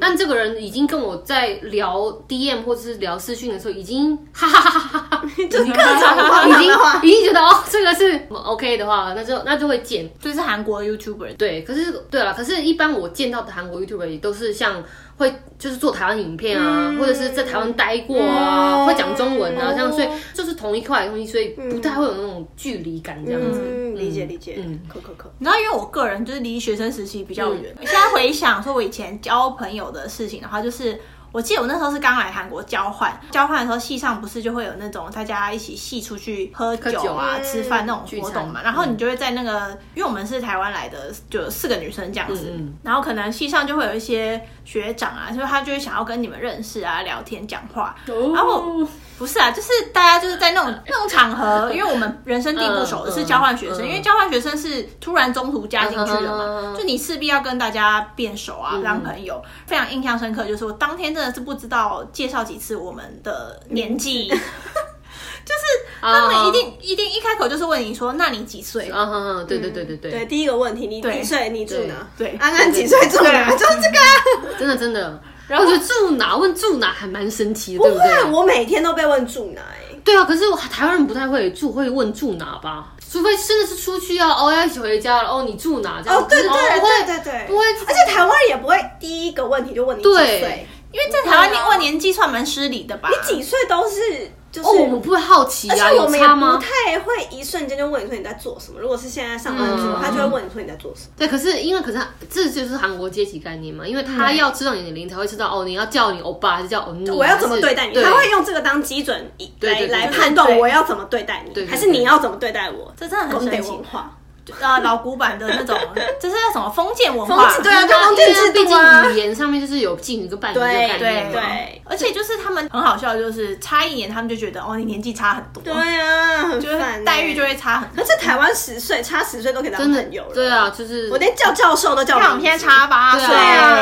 但这个人已经跟我在聊 DM 或者是聊私讯的时候，已经哈哈哈哈哈，(laughs) 就各种已经已经觉得哦，这个是 OK 的话，那就那就会见。就是韩国 YouTuber 对，可是对了，可是一般我见到的韩国 YouTuber 也都是像。会就是做台湾影片啊，或者是在台湾待过啊，会讲中文啊，这样，所以就是同一块东西，所以不太会有那种距离感这样子。理解理解，嗯，可可可。你知道，因为我个人就是离学生时期比较远，现在回想说我以前交朋友的事情的话，就是。我记得我那时候是刚来韩国交换，交换的时候系上不是就会有那种大家一起系出去喝酒啊、吃饭那种活动嘛，然后你就会在那个，因为我们是台湾来的，就四个女生这样子，然后可能系上就会有一些学长啊，就是他就会想要跟你们认识啊、聊天、讲话，然后。不是啊，就是大家就是在那种那种场合，因为我们人生地不熟，是交换学生，因为交换学生是突然中途加进去的嘛，就你势必要跟大家变熟啊，当朋友。非常印象深刻，就是我当天真的是不知道介绍几次我们的年纪，(laughs) 就是他们一定一定一开口就是问你说，那你几岁？对对对对。对，第一个问题，你几岁？你住哪？对，安安几岁住哪？就是这个，(laughs) 真的真的。然后我觉得住哪问住哪还蛮神奇的，对不对？我每天都被问住哪，欸，对啊，可是台湾人不太会住，会问住哪吧？除非真的是出去要哦要一起回家了哦，你住哪？这样哦，对对对对对，不会，而且台湾人也不会第一个问题就问你几岁，因为在台湾你问年纪算蛮失礼的吧？你几岁都是。哦，我们不会好奇啊，有差吗？不太会一瞬间就问你说你在做什么。如果是现在上班族，他就会问你说你在做什么。对，可是因为可是这就是韩国阶级概念嘛，因为他要知道你的龄才会知道哦，你要叫你欧巴还是叫欧尼？我要怎么对待你？他会用这个当基准来来判断我要怎么对待你，还是你要怎么对待我？这真的很神奇。啊，老古板的那种，(laughs) 这是那什么封建文化？对啊，封建制度啊。语言上面就是有妓女跟伴侣的概念嘛。对，而且就是他们很好笑，就是差一年，他们就觉得哦，你年纪差很多。对啊，就是待遇就会差很。可是台湾十岁差十岁都可以当朋友了。对啊，就是我连叫教授都叫。两天差八岁啊。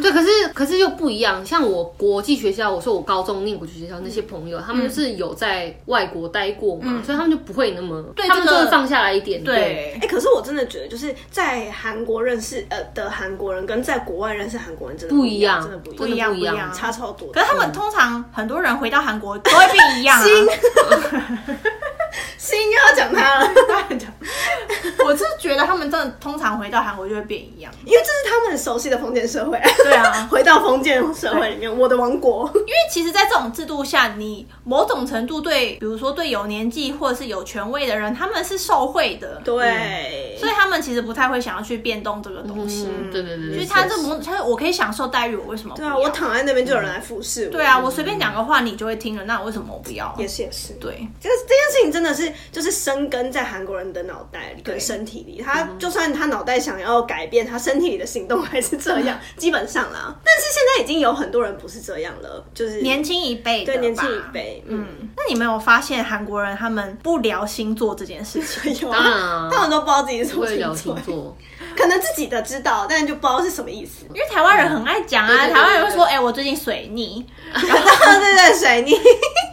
对，可是可是又不一样。像我国际学校，我说我高中念国际学校那些朋友，他们是有在外国待过嘛，所以他们就不会那么，他们就会放下来一点。对。哎，可是我真的觉得，就是在韩国认识呃的韩国人，跟在国外认识韩国人真的不一样，真的不一样，不一样，差超多。可是他们通常很多人回到韩国都会变一样啊。(laughs) (laughs) 心又要讲他了，(laughs) 我是觉得他们真的通常回到韩国就会变一样，因为这是他们熟悉的封建社会。对啊，(laughs) 回到封建社会里面，我的王国。因为其实，在这种制度下，你某种程度对，比如说对有年纪或者是有权威的人，他们是受贿的。对，所以他们其实不太会想要去变动这个东西。对对对，所以他这某，他我可以享受待遇，我为什么？对啊，我躺在那边就有人来服侍我。对啊，我随便讲个话你就会听了，那我为什么我不要？也是也是，对，这个这件事情真的是。就是生根在韩国人的脑袋里跟身体里，他就算他脑袋想要改变，他身体里的行动还是这样，基本上啦。但是现在已经有很多人不是这样了，就是年轻一辈对年轻一辈，嗯。那你没有发现韩国人他们不聊星座这件事情？(laughs) 有啊，他们都不知道自己是什么星座，可能自己的知道，但就不知道是什么意思。因为台湾人很爱讲啊，台湾人会说：“哎，我最近水逆。(laughs) ”然后对对，水逆。(laughs)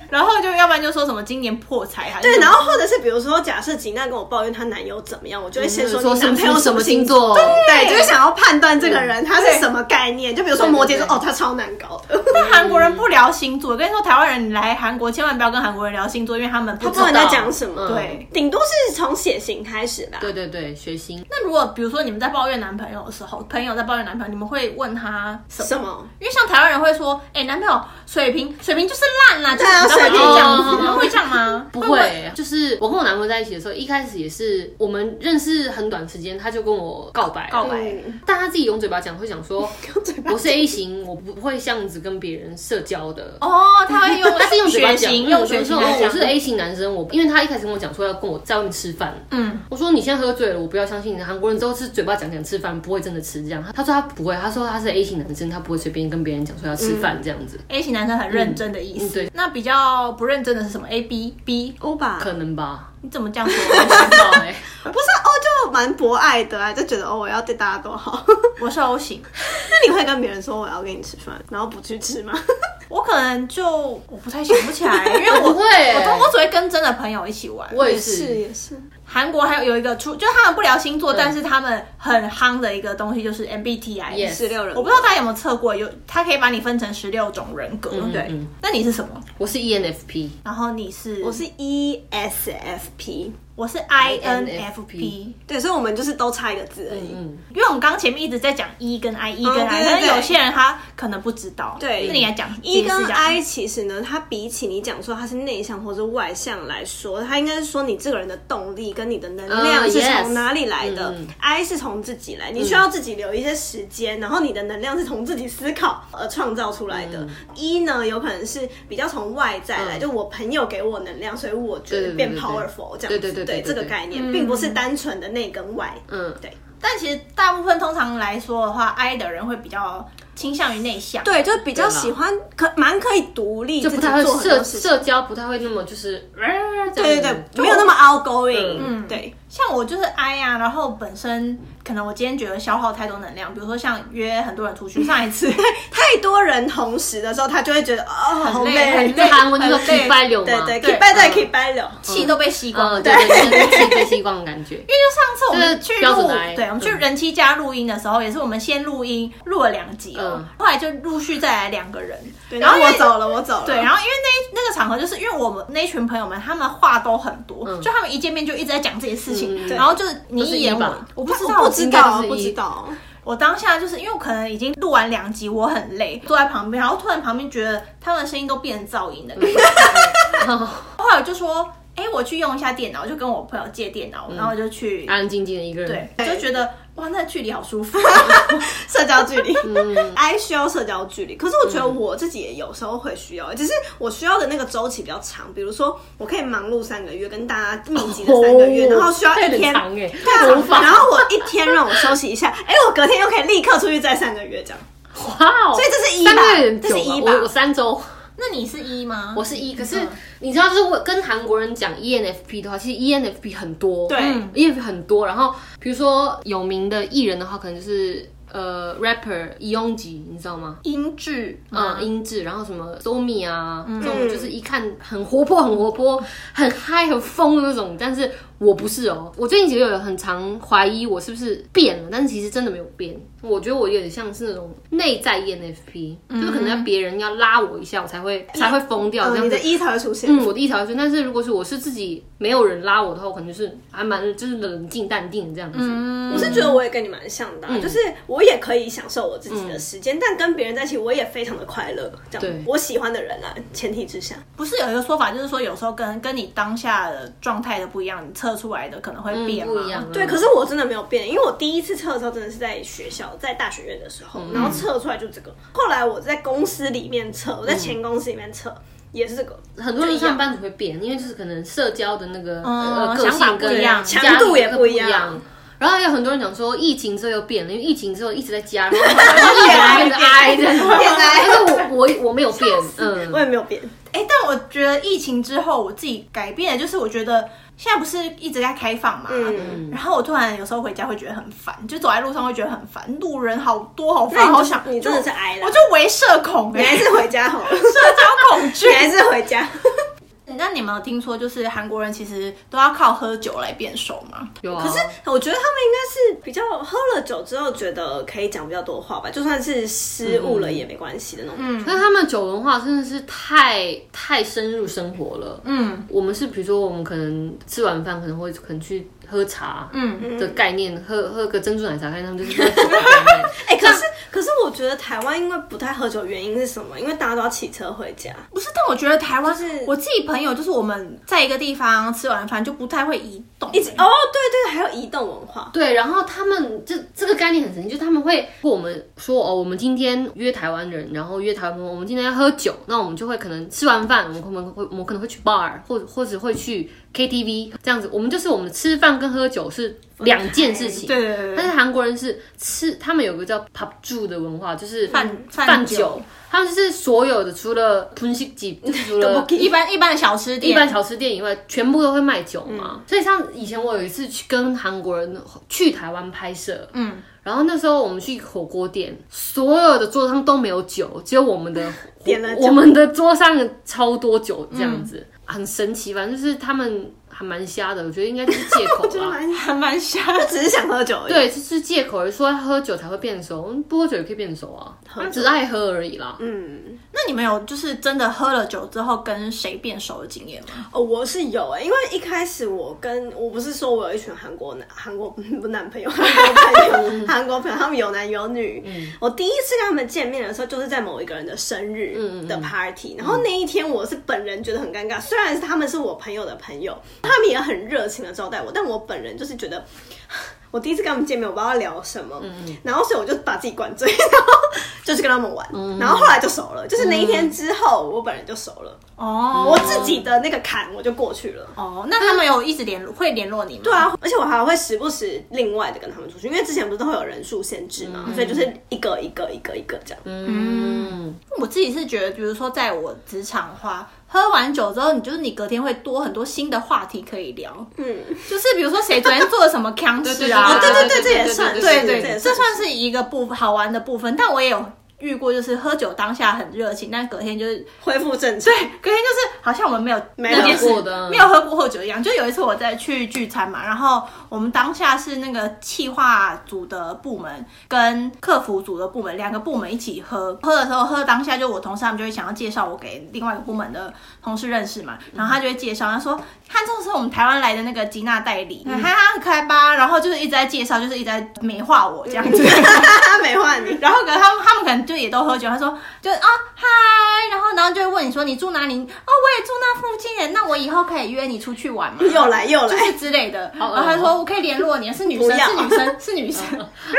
然后就要不然就说什么今年破财还是对，然后或者是比如说，假设吉娜跟我抱怨她男友怎么样，我就会先说说你男朋友什么星星座？对，就是想要判断这个人他是什么概念。就比如说摩羯座，哦，他超难搞的，但韩国人不聊星座，我跟你说，台湾人你来韩国千万不要跟韩国人聊星座，因为他们不知道他不管在讲什么。嗯对，顶多是从血型开始吧。对对对，血型。那如果比如说你们在抱怨男朋友的时候，朋友在抱怨男朋友，你们会问他什么？什么？因为像台湾人会说，哎、男朋友水平水平就是烂啦，就是对啊水平这样子，哦你们会这样吗？(laughs) 不问会，就是我跟我男朋友在一起的时候，一开始也是我们认识很短时间，他就跟我告白，告白嗯但他自己用嘴巴讲，会讲说我是 A 型，我不会这样子跟别人社交的。哦，他会用 (laughs) 他是用嘴巴血讲，型，用血型说我是 A 型男生，我因为他一开始跟我讲说要跟我在外面吃饭，嗯，我说你现在喝醉了，我不要相信你。韩国人之后是嘴巴讲讲吃饭，不会真的吃这样。他说他不会，他说他是 A 型男生，他不会随便跟别人讲说要吃饭这样子，A 型男生很认真的意思。嗯对那比较不认真的是什么？A B B，O 吧，可能吧。你怎么这样说？我不知道哎、(laughs) 不是哦，就蛮博爱的啊，就觉得哦，我要对大家都好。(laughs) 我是 O 型，那你会跟别人说我要跟你吃饭，然后不去吃吗？(laughs) 我可能就我不太想不起来，因为我不会欸我都我只会跟真的朋友一起玩。我也也是是。也是，韩国还有有一个出，就是他们不聊星座，但是他们很夯的一个东西就是 MBTI。十六人，我不知道大家有没有测过，有它可以把你分成十六种人格。对，嗯那你是什么？我是 E ENFP，然后你是我是 E ESFP，我是 INFP INFP。对，所以我们就是都差一个字而已。嗯，因为我们刚刚前面一直在讲 E 跟 I，E 跟 I，、对对对但是有些人他可能不知道。对那你来讲 E 跟 I 其实呢，它比起你讲说它是内向或者外向来说，它应该是说你这个人的动力跟你的能量嗯是从哪里来的。I 是从自己来，你需要自己留一些时间，然后你的能量是从自己思考而创造出来的。E 呢，有可能是比较从外在来，嗯就我朋友给我能量，所以我觉得变 powerful 这样。对对对对对这个概念，并不是单纯的内跟外。嗯，对。但其实大部分通常来说的话，I 的人会比较倾向于内向。对，就比较喜欢，可蛮可以独立，就不太会社多事。社交，不太会那么就是，呃对对对对，没有那么 outgoing。嗯对，像我就是 I 啊，然后本身可能我今天觉得消耗太多能量，比如说像约很多人出去，上一次 (laughs) 太多人同时的时候，他就会觉得哦，好很累累很。在韩文就说很累 keep 拜柳嘛，对对，可对以掰对，嗯可以掰了。气都被吸光了。嗯，对对对，就是被吸光的感觉。(laughs) 因为就上次我们去录这是标准的 I，，对，我们去嗯人妻家录音的时候，也是我们先录音录了两集哦嗯，后来就陆续再来两个人，对，然后因为我走了，我走了。对，然后因为那那个场合，就是因为我们那群朋友们，他们话都很多，就他们一见面就一直在讲这些事情，嗯然后就是你一言我都是一吧，我不知道，我不知道，不知道。我当下就是因为我可能已经录完两集，我很累，坐在旁边，然后突然旁边觉得他们的声音都变成噪音了，(laughs) 后来我就说，哎、我去用一下电脑，就跟我朋友借电脑，然后就去，安安静静的一个人，对，就觉得哇，那距离好舒服。(laughs) 社交距离。嗯，I 需要社交距离，可是我觉得我自己也有时候会需要，只是我需要的那个周期比较长。比如说，我可以忙碌三个月，跟大家密集的三个月，然后需要一天，对啊然后我一天让我休息一下，哎，我隔天又可以立刻出去再三个月这样。哇哦，所以这是一吧？这是一吧？我我三周，那你是一吗？我是一，可是嗯你知道，就是我跟韩国人讲 ENFP 的话，其实 ENFP 很多，对嗯，ENFP 很多。然后比如说有名的艺人的话，可能就是呃 rapper 伊庸吉，你知道吗？音质，嗯，音质，然后什么 Somi 啊，这种就是一看很活泼、很活泼、很嗨、很疯的那种。但是我不是哦，我最近其实有很常怀疑我是不是变了，但是其实真的没有变。我觉得我有点像是那种内在 ENFP，、就是可能要别人要拉我一下，我才会才会疯掉这嗯，样子你的。一才会出现。嗯，我的一条是，但是如果是我是自己没有人拉我的话，我可能就是还蛮就是冷静淡定这样子。嗯我是觉得我也跟你蛮像的啊、就是我也可以享受我自己的时间，但跟别人在一起我也非常的快乐。这样对，我喜欢的人啊，前提之下，不是有一个说法，就是说有时候跟跟你当下的状态的不一样，你测出来的可能会变吗？不一样啊对。可是我真的没有变，因为我第一次测的时候真的是在学校，在大学院的时候，然后测出来就这个。后来我在公司里面测，我在前公司里面测。也是这个，很多人上班族会变，因为就是可能社交的那个、嗯呃个性跟不一样强度也不一样然后有很多人讲说，疫情之后又变了，因为疫情之后一直在家，然后 (laughs) 但是我我我没有变，嗯我，也没有变。哎、但我觉得疫情之后，我自己改变的就是，我觉得现在不是一直在开放嘛，嗯然后我突然有时候回家会觉得很烦，就走在路上会觉得很烦，路人好多好烦，你好想，你真的是挨了我就为社恐欸、(laughs) 你还是回家好了，社交恐惧你。还是回家。那你们有听说，就是韩国人其实都要靠喝酒来变熟吗？有啊，可是我觉得他们应该是比较喝了酒之后，觉得可以讲比较多话吧，就算是失误了也没关系的那种。嗯，但他们酒文化真的是太太深入生活了。嗯，我们是比如说我们可能吃完饭可能会可能去喝茶，嗯的概念，喝喝个珍珠奶茶，看他们就是喝酒的概念。哎、(laughs) 可是可是我觉得台湾因为不太喝酒，原因是什么？因为大家都要骑车回家。不是，但我觉得台湾就是我自己朋友，就是我们在一个地方吃完饭就不太会移动，一直哦，对对，还有移动文化。对，然后他们这这个概念很神奇，就是他们会跟我们说哦，我们今天约台湾人，然后约台湾朋友，我们今天要喝酒，那我们就会可能吃完饭，我们可能会我们可能会去 bar，或者或者会去 KTV 这样子，我们就是我们吃饭跟喝酒是两件事情。对对对对。但是韩国人是吃，他们有个叫 pub 住的文化，就是饭饭饭酒。酒，他们就是所有的除了 (laughs) 一般一般的小吃店，一般小吃店以外，全部都会卖酒嘛。所以像以前我有一次去跟韩国人去台湾拍摄，嗯，然后那时候我们去火锅店，所有的桌上都没有酒，只有我们的 (laughs) 点了酒。我们的桌上超多酒这样子，很神奇。反正就是他们还蛮瞎的，我觉得应该就是借口就是吧。蛮，还蛮瞎的。只是想喝酒而已。对，就是借口，说喝酒才会变熟，不喝酒也可以变熟啊，只是爱喝而已啦。嗯，那你们有就是真的喝了酒之后跟谁变熟的经验吗？哦，我是有哎、因为一开始我跟我不是说我有一群韩国男韩国不男朋友，韩国朋友，(laughs) 韩国朋友，他们有男有女。我第一次跟他们见面的时候，就是在某一个人的生日的 party，、然后那一天我是本人觉得很尴尬，虽然是他们是我朋友的朋友，他们也很热情的招待我，但我本人就是觉得。(laughs) 我第一次跟他们见面，我不知道聊什么，然后所以我就把自己灌醉，然后 (laughs) 就去跟他们玩，然后后来就熟了，就是那一天之后，我本人就熟了。哦我自己的那个坎我就过去了。哦，那他们有一直联络会联络你吗？对啊，而且我还会时不时另外的跟他们出去，因为之前不是都会有人数限制嘛，所以就是一个一个一个一个这样。嗯，我自己是觉得，比如说在我职场的话，喝完酒之后，你就是你隔天会多很多新的话题可以聊，嗯，就是比如说谁昨天做了什么强事啊，哦对对对这也算对对对这也算这算是一个部好玩的部分。但我也有遇过，就是喝酒当下很热情，但隔天就是恢复正常。对，隔天就是好像我们没有没有那件事过的没有喝过酒一样。就有一次我在去聚餐嘛，然后我们当下是那个企划组的部门跟客服组的部门两个部门一起喝，喝的时候喝当下就我同事他们就会想要介绍我给另外一个部门的同事认识嘛，然后他就会介绍，他说看这个是我们台湾来的那个吉娜代理，哈哈很可爱吧，然后就是一直在介绍，就是一直在美化我这样子。他没换你，(laughs) 然后可能他们他们可能就也都喝酒，他说就啊嗨，然后然后就会问你说你住哪里？哦，我也住那附近，那我以后可以约你出去玩吗？又来又来就是。之类的。然恶后他说我可以联络你，是女生，不要是女生，(laughs) 是女生。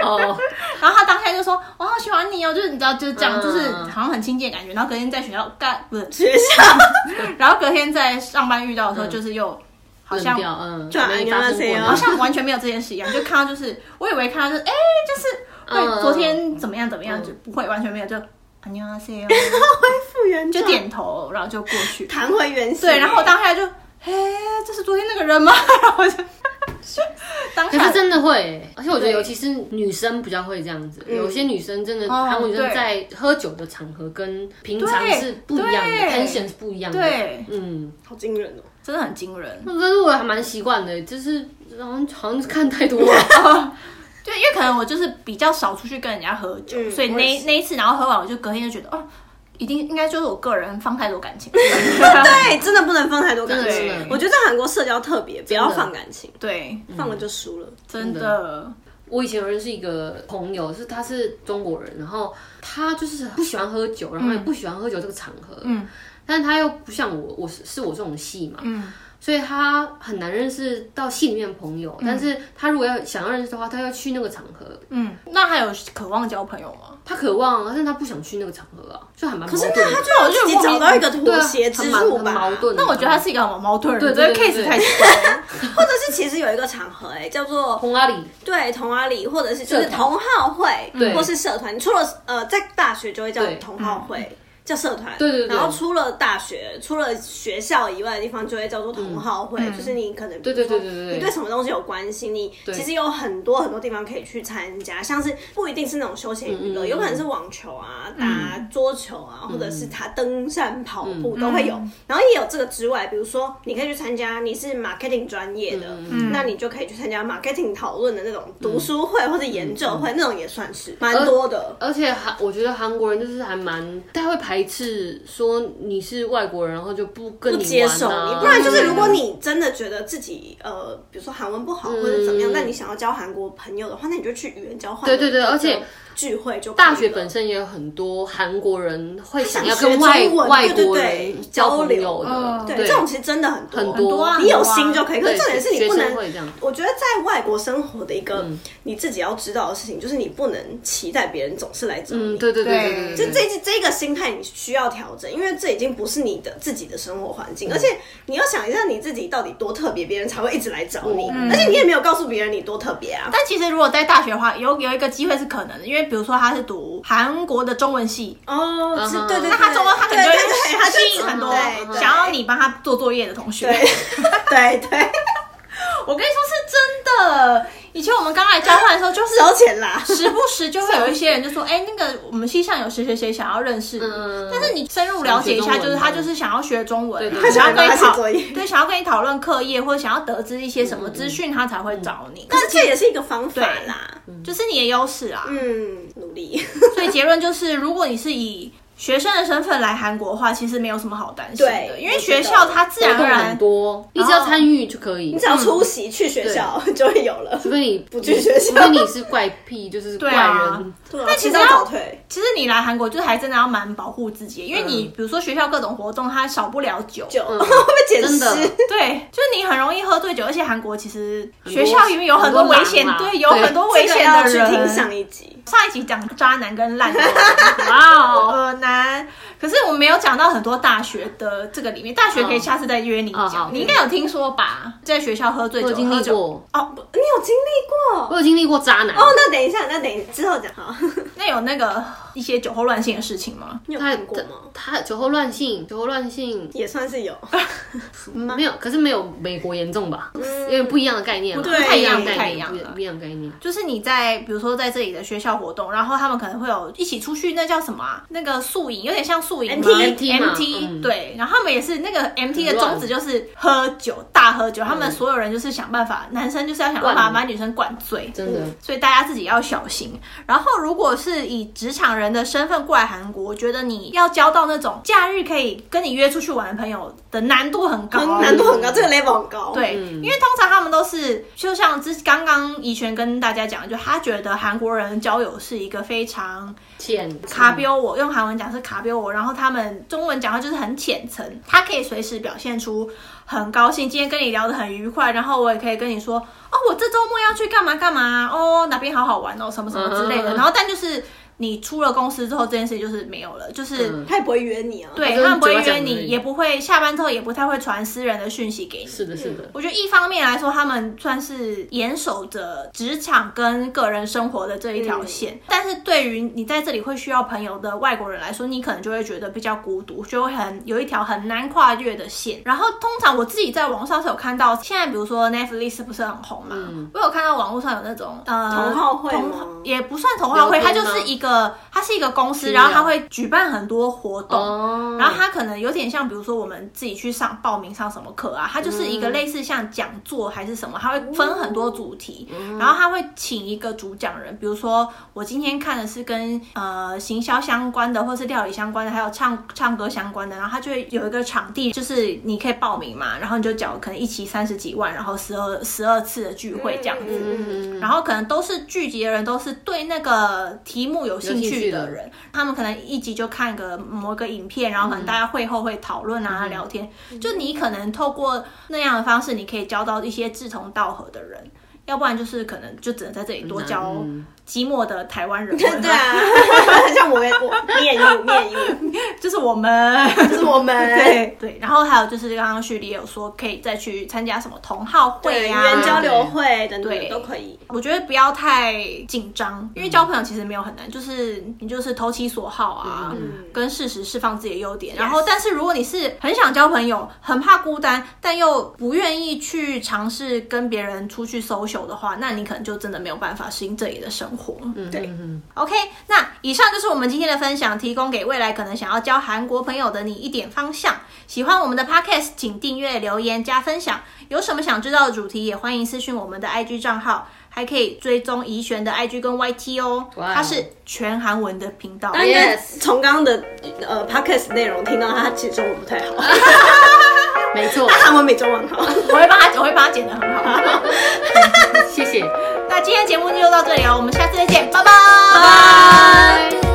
哦，(laughs) 然后他当下就说我好喜欢你哦，就是你知道就是这样，嗯就是好像很亲近的感觉。然后隔天在学校干不是，学校(laughs) 然后隔天在上班遇到的时候，就是又好像冷掉，嗯，就没发生过 안녕하세요 好像完全没有这件事一样，就看到就是我以为看到就是哎、就是会嗯昨天怎么样怎么样，就不会完全没有就안녕하세요，复原就点头，然后就过去。弹回原形。对，然后我当下就，嘿，这是昨天那个人吗？然后我就当下 (laughs) 可是真的会欸，而且我觉得尤其是女生比较会这样子，有些女生真的，哦韩国女生在喝酒的场合跟平常是不一样的对，tension 是不一样的。对嗯，好惊人哦。真的很惊人。可是我还蛮习惯的，就是好像好像看太多了。(laughs) 对，因为可能我就是比较少出去跟人家喝酒，嗯所以那那一次，然后喝完，我就隔天就觉得，哦，一定应该就是我个人放太多感情。对，真的不能放太多感情。我觉得在韩国社交特别，不要放感情，对，放了就输了。真真的，我以前有认识一个朋友，是他是中国人，然后他就是不喜欢喝酒，然后也不喜欢喝酒这个场合，嗯，但是他又不像我，我是是我这种戏嘛，嗯，所以他很难认识到戏里面的朋友，但是他如果要想要认识的话，他要去那个场合，嗯，那还有渴望交朋友吗？他渴望，但是他不想去那个场合啊，就很蛮矛可是。那他就要自己找到一个妥协之处吧。矛盾。那我觉得他是一个很矛盾的人，对对对 case 对太。或者是其实有一个场合，哎，叫做同阿里，对同阿里，或者是就是同好会，对或是社团。你除了呃在大学就会叫对同好会，叫社团，对对对。然后除了大学，除了学校以外的地方，就会叫做同好会，就是你可能对对对对对对。你对什么东西有关心，你其实有很多很多地方可以去参加，像是不一定是那种休闲娱乐，有可能是网球啊、打桌球啊，或者是他登山、跑步都会有。然后也有这个之外，比如说你可以去参加，你是 marketing 专业的，那你就可以去参加 marketing 讨论的那种读书会或者研究会，那种也算是蛮多的。而且韩，我觉得韩国人就是还蛮，他会排斥说你是外国人，然后就不跟你不接受你，不然就是如果你真的觉得自己呃，比如说韩文不好或者怎么样，但你想要交韩国朋友的话，那你就去语言交换对对对而且聚会就大学本身也有很多韩国人会想要跟外外对对对国人交流友的，嗯。对这种其实真的很多很多啊你有心就可以。可是重点是你不能我觉得在外国生活的一个你自己要知道的事情，就是你不能期待别人总是来找你。嗯，对对对就这这个心态你需要调整，因为这已经不是你的自己的生活环嗯。境，而且你要想一下你自己到底多特别，别人才会一直来找你，嗯。而且你也没有告诉别人你多特别啊。但其实如果在大学的话，有有一个机会是可能的，因为比如说他是读韩国的中文系，哦，对对对，那他中文他可能就对对对，他会就吸引很多对对。想要你帮他做作业的同学。对对对，我跟你说是真的，以前我们刚来交换的时候，就是收钱啦。时不时就会有一些人就说，哎、那个我们系上有谁谁谁想要认识你，嗯但是你深入了解一下，就是他就是想要学中文，他想要跟你讨对，想要跟你讨论课业或者想要得知一些什么资讯，他才会找你。但是这也是一个方法啦。就是你的优势啊。嗯，努力。所以结论就是，如果你是以学生的身份来韩国的话，其实没有什么好担心的，对因为学校它自然而然很多，你只要参与就可以你只。要出席去学校就会有了。除非你不去学校除非你是怪癖，就是怪人。对啊，但其实要退。其实你来韩国，就是还真的要蛮保护自己，因为你比如说学校各种活动，它少不了酒。酒 (laughs) 会被捡真的尸。对，就是你很容易喝醉酒，而且韩国其实多学校里面有很多危险，对，有很多危险的这个要去听上。一集。上一集讲渣男跟烂男 (laughs) 哇哦，呃男，可是我们没有讲到很多大学的这个里面，大学可以下次再约你讲。你应该有听说吧？在学校喝醉酒，经历喝酒过，哦，你有经历过？我有经历过渣男。哦，那等一下，那等一之后讲好。那有那个一些酒后乱性的事情吗？你有他看过吗？他酒后乱性，酒后乱性也算是有。(laughs) 没有，可是没有美国严重吧？因为不一样的概念嘛，不不太一样的不太概念，一样的不不一样概念。就是你在比如说在这里的学校活动，然后他们可能会有一起出去，那叫什么啊？那个宿营，有点像宿营吗 MT MT MT 嗯对，然后他们也是那个 MT 的宗旨就是喝酒，大喝酒，他们所有人就是想办法，男生就是要想办法把女生灌醉，真的，所以大家自己要小心。然后，如果是以职场人的身份过来韩国，我觉得你要交到那种假日可以跟你约出去玩的朋友的难度很高，很难度很高，这个 level 很高。对，因为通常他们都是，就像之刚刚怡璇跟大家讲，就他觉得韩国人交友是一个非常浅卡标我，用韩文讲是卡标我，然后他们中文讲话就是很浅层，他可以随时表现出很高兴，今天跟你聊得很愉快，然后我也可以跟你说，哦，我这周末要去干嘛干嘛，哦，哪边好好玩哦，什么什么之类的，然后但就是你出了公司之后，这件事情就是没有了，就是。嗯他也不会约你啊。对他们不会约你，也不会下班之后也不太会传私人的讯息给你。是的，是的，我觉得一方面来说，他们算是严守着职场跟个人生活的这一条线，但是对于你在这里会需要朋友的外国人来说，你可能就会觉得比较孤独，就会很有一条很难跨越的线。然后通常我自己在网上是有看到，现在比如说 Netflix 不是很红嘛，我有看到网络上有那种呃同好会同吗也不算同好会，它就是一个它是一个公司，然后它会举办很多活动。哦，然后它可能有点像，比如说我们自己去上报名上什么课啊，它就是一个类似像讲座还是什么，它会分很多主题，然后它会请一个主讲人，比如说我今天看的是跟呃行销相关的，或是料理相关的，还有唱唱歌相关的，然后它就会有一个场地，就是你可以报名嘛，然后你就缴可能一期三十几万，然后十二十二次的聚会这样子，嗯然后可能都是聚集的人都是对那个题目有兴有兴趣的人，他们可能一集就看个某个影片，然后可能大家会后会讨论啊、聊天，就你可能透过那样的方式，你可以交到一些志同道合的人。要不然就是可能就只能在这里多交嗯。寂寞的台湾人，(laughs) 对啊，(laughs) 像我跟我面 you 面 you，就是我们，就是我们。(laughs) 对对。然后还有就是刚刚旭丽也有说，可以再去参加什么同好会语言交流会等等对。都可以。我觉得不要太紧张，因为交朋友其实没有很难，就是你就是投其所好啊，跟事实释放自己的优点。然后，但是如果你是很想交朋友，很怕孤单，但又不愿意去尝试跟别人出去 social 的话，那你可能就真的没有办法适应这里的生活。嗯，对，OK，那以上就是我们今天的分享，提供给未来可能想要交韩国朋友的你一点方向。喜欢我们的 Podcast，请订阅、留言、加分享。有什么想知道的主题，也欢迎私讯我们的 IG 账号，还可以追踪怡璇的 IG 跟 YT 哦。它是全韩文的频道。但因为 Yes 从刚刚的呃 podcast 内容听到他其实中文不太好，(laughs) 没错，他韩文比中文好。我会帮他，我会帮他剪得很好。(laughs) 谢谢，那今天节目就到这里哦，我们下次再见，拜拜。拜。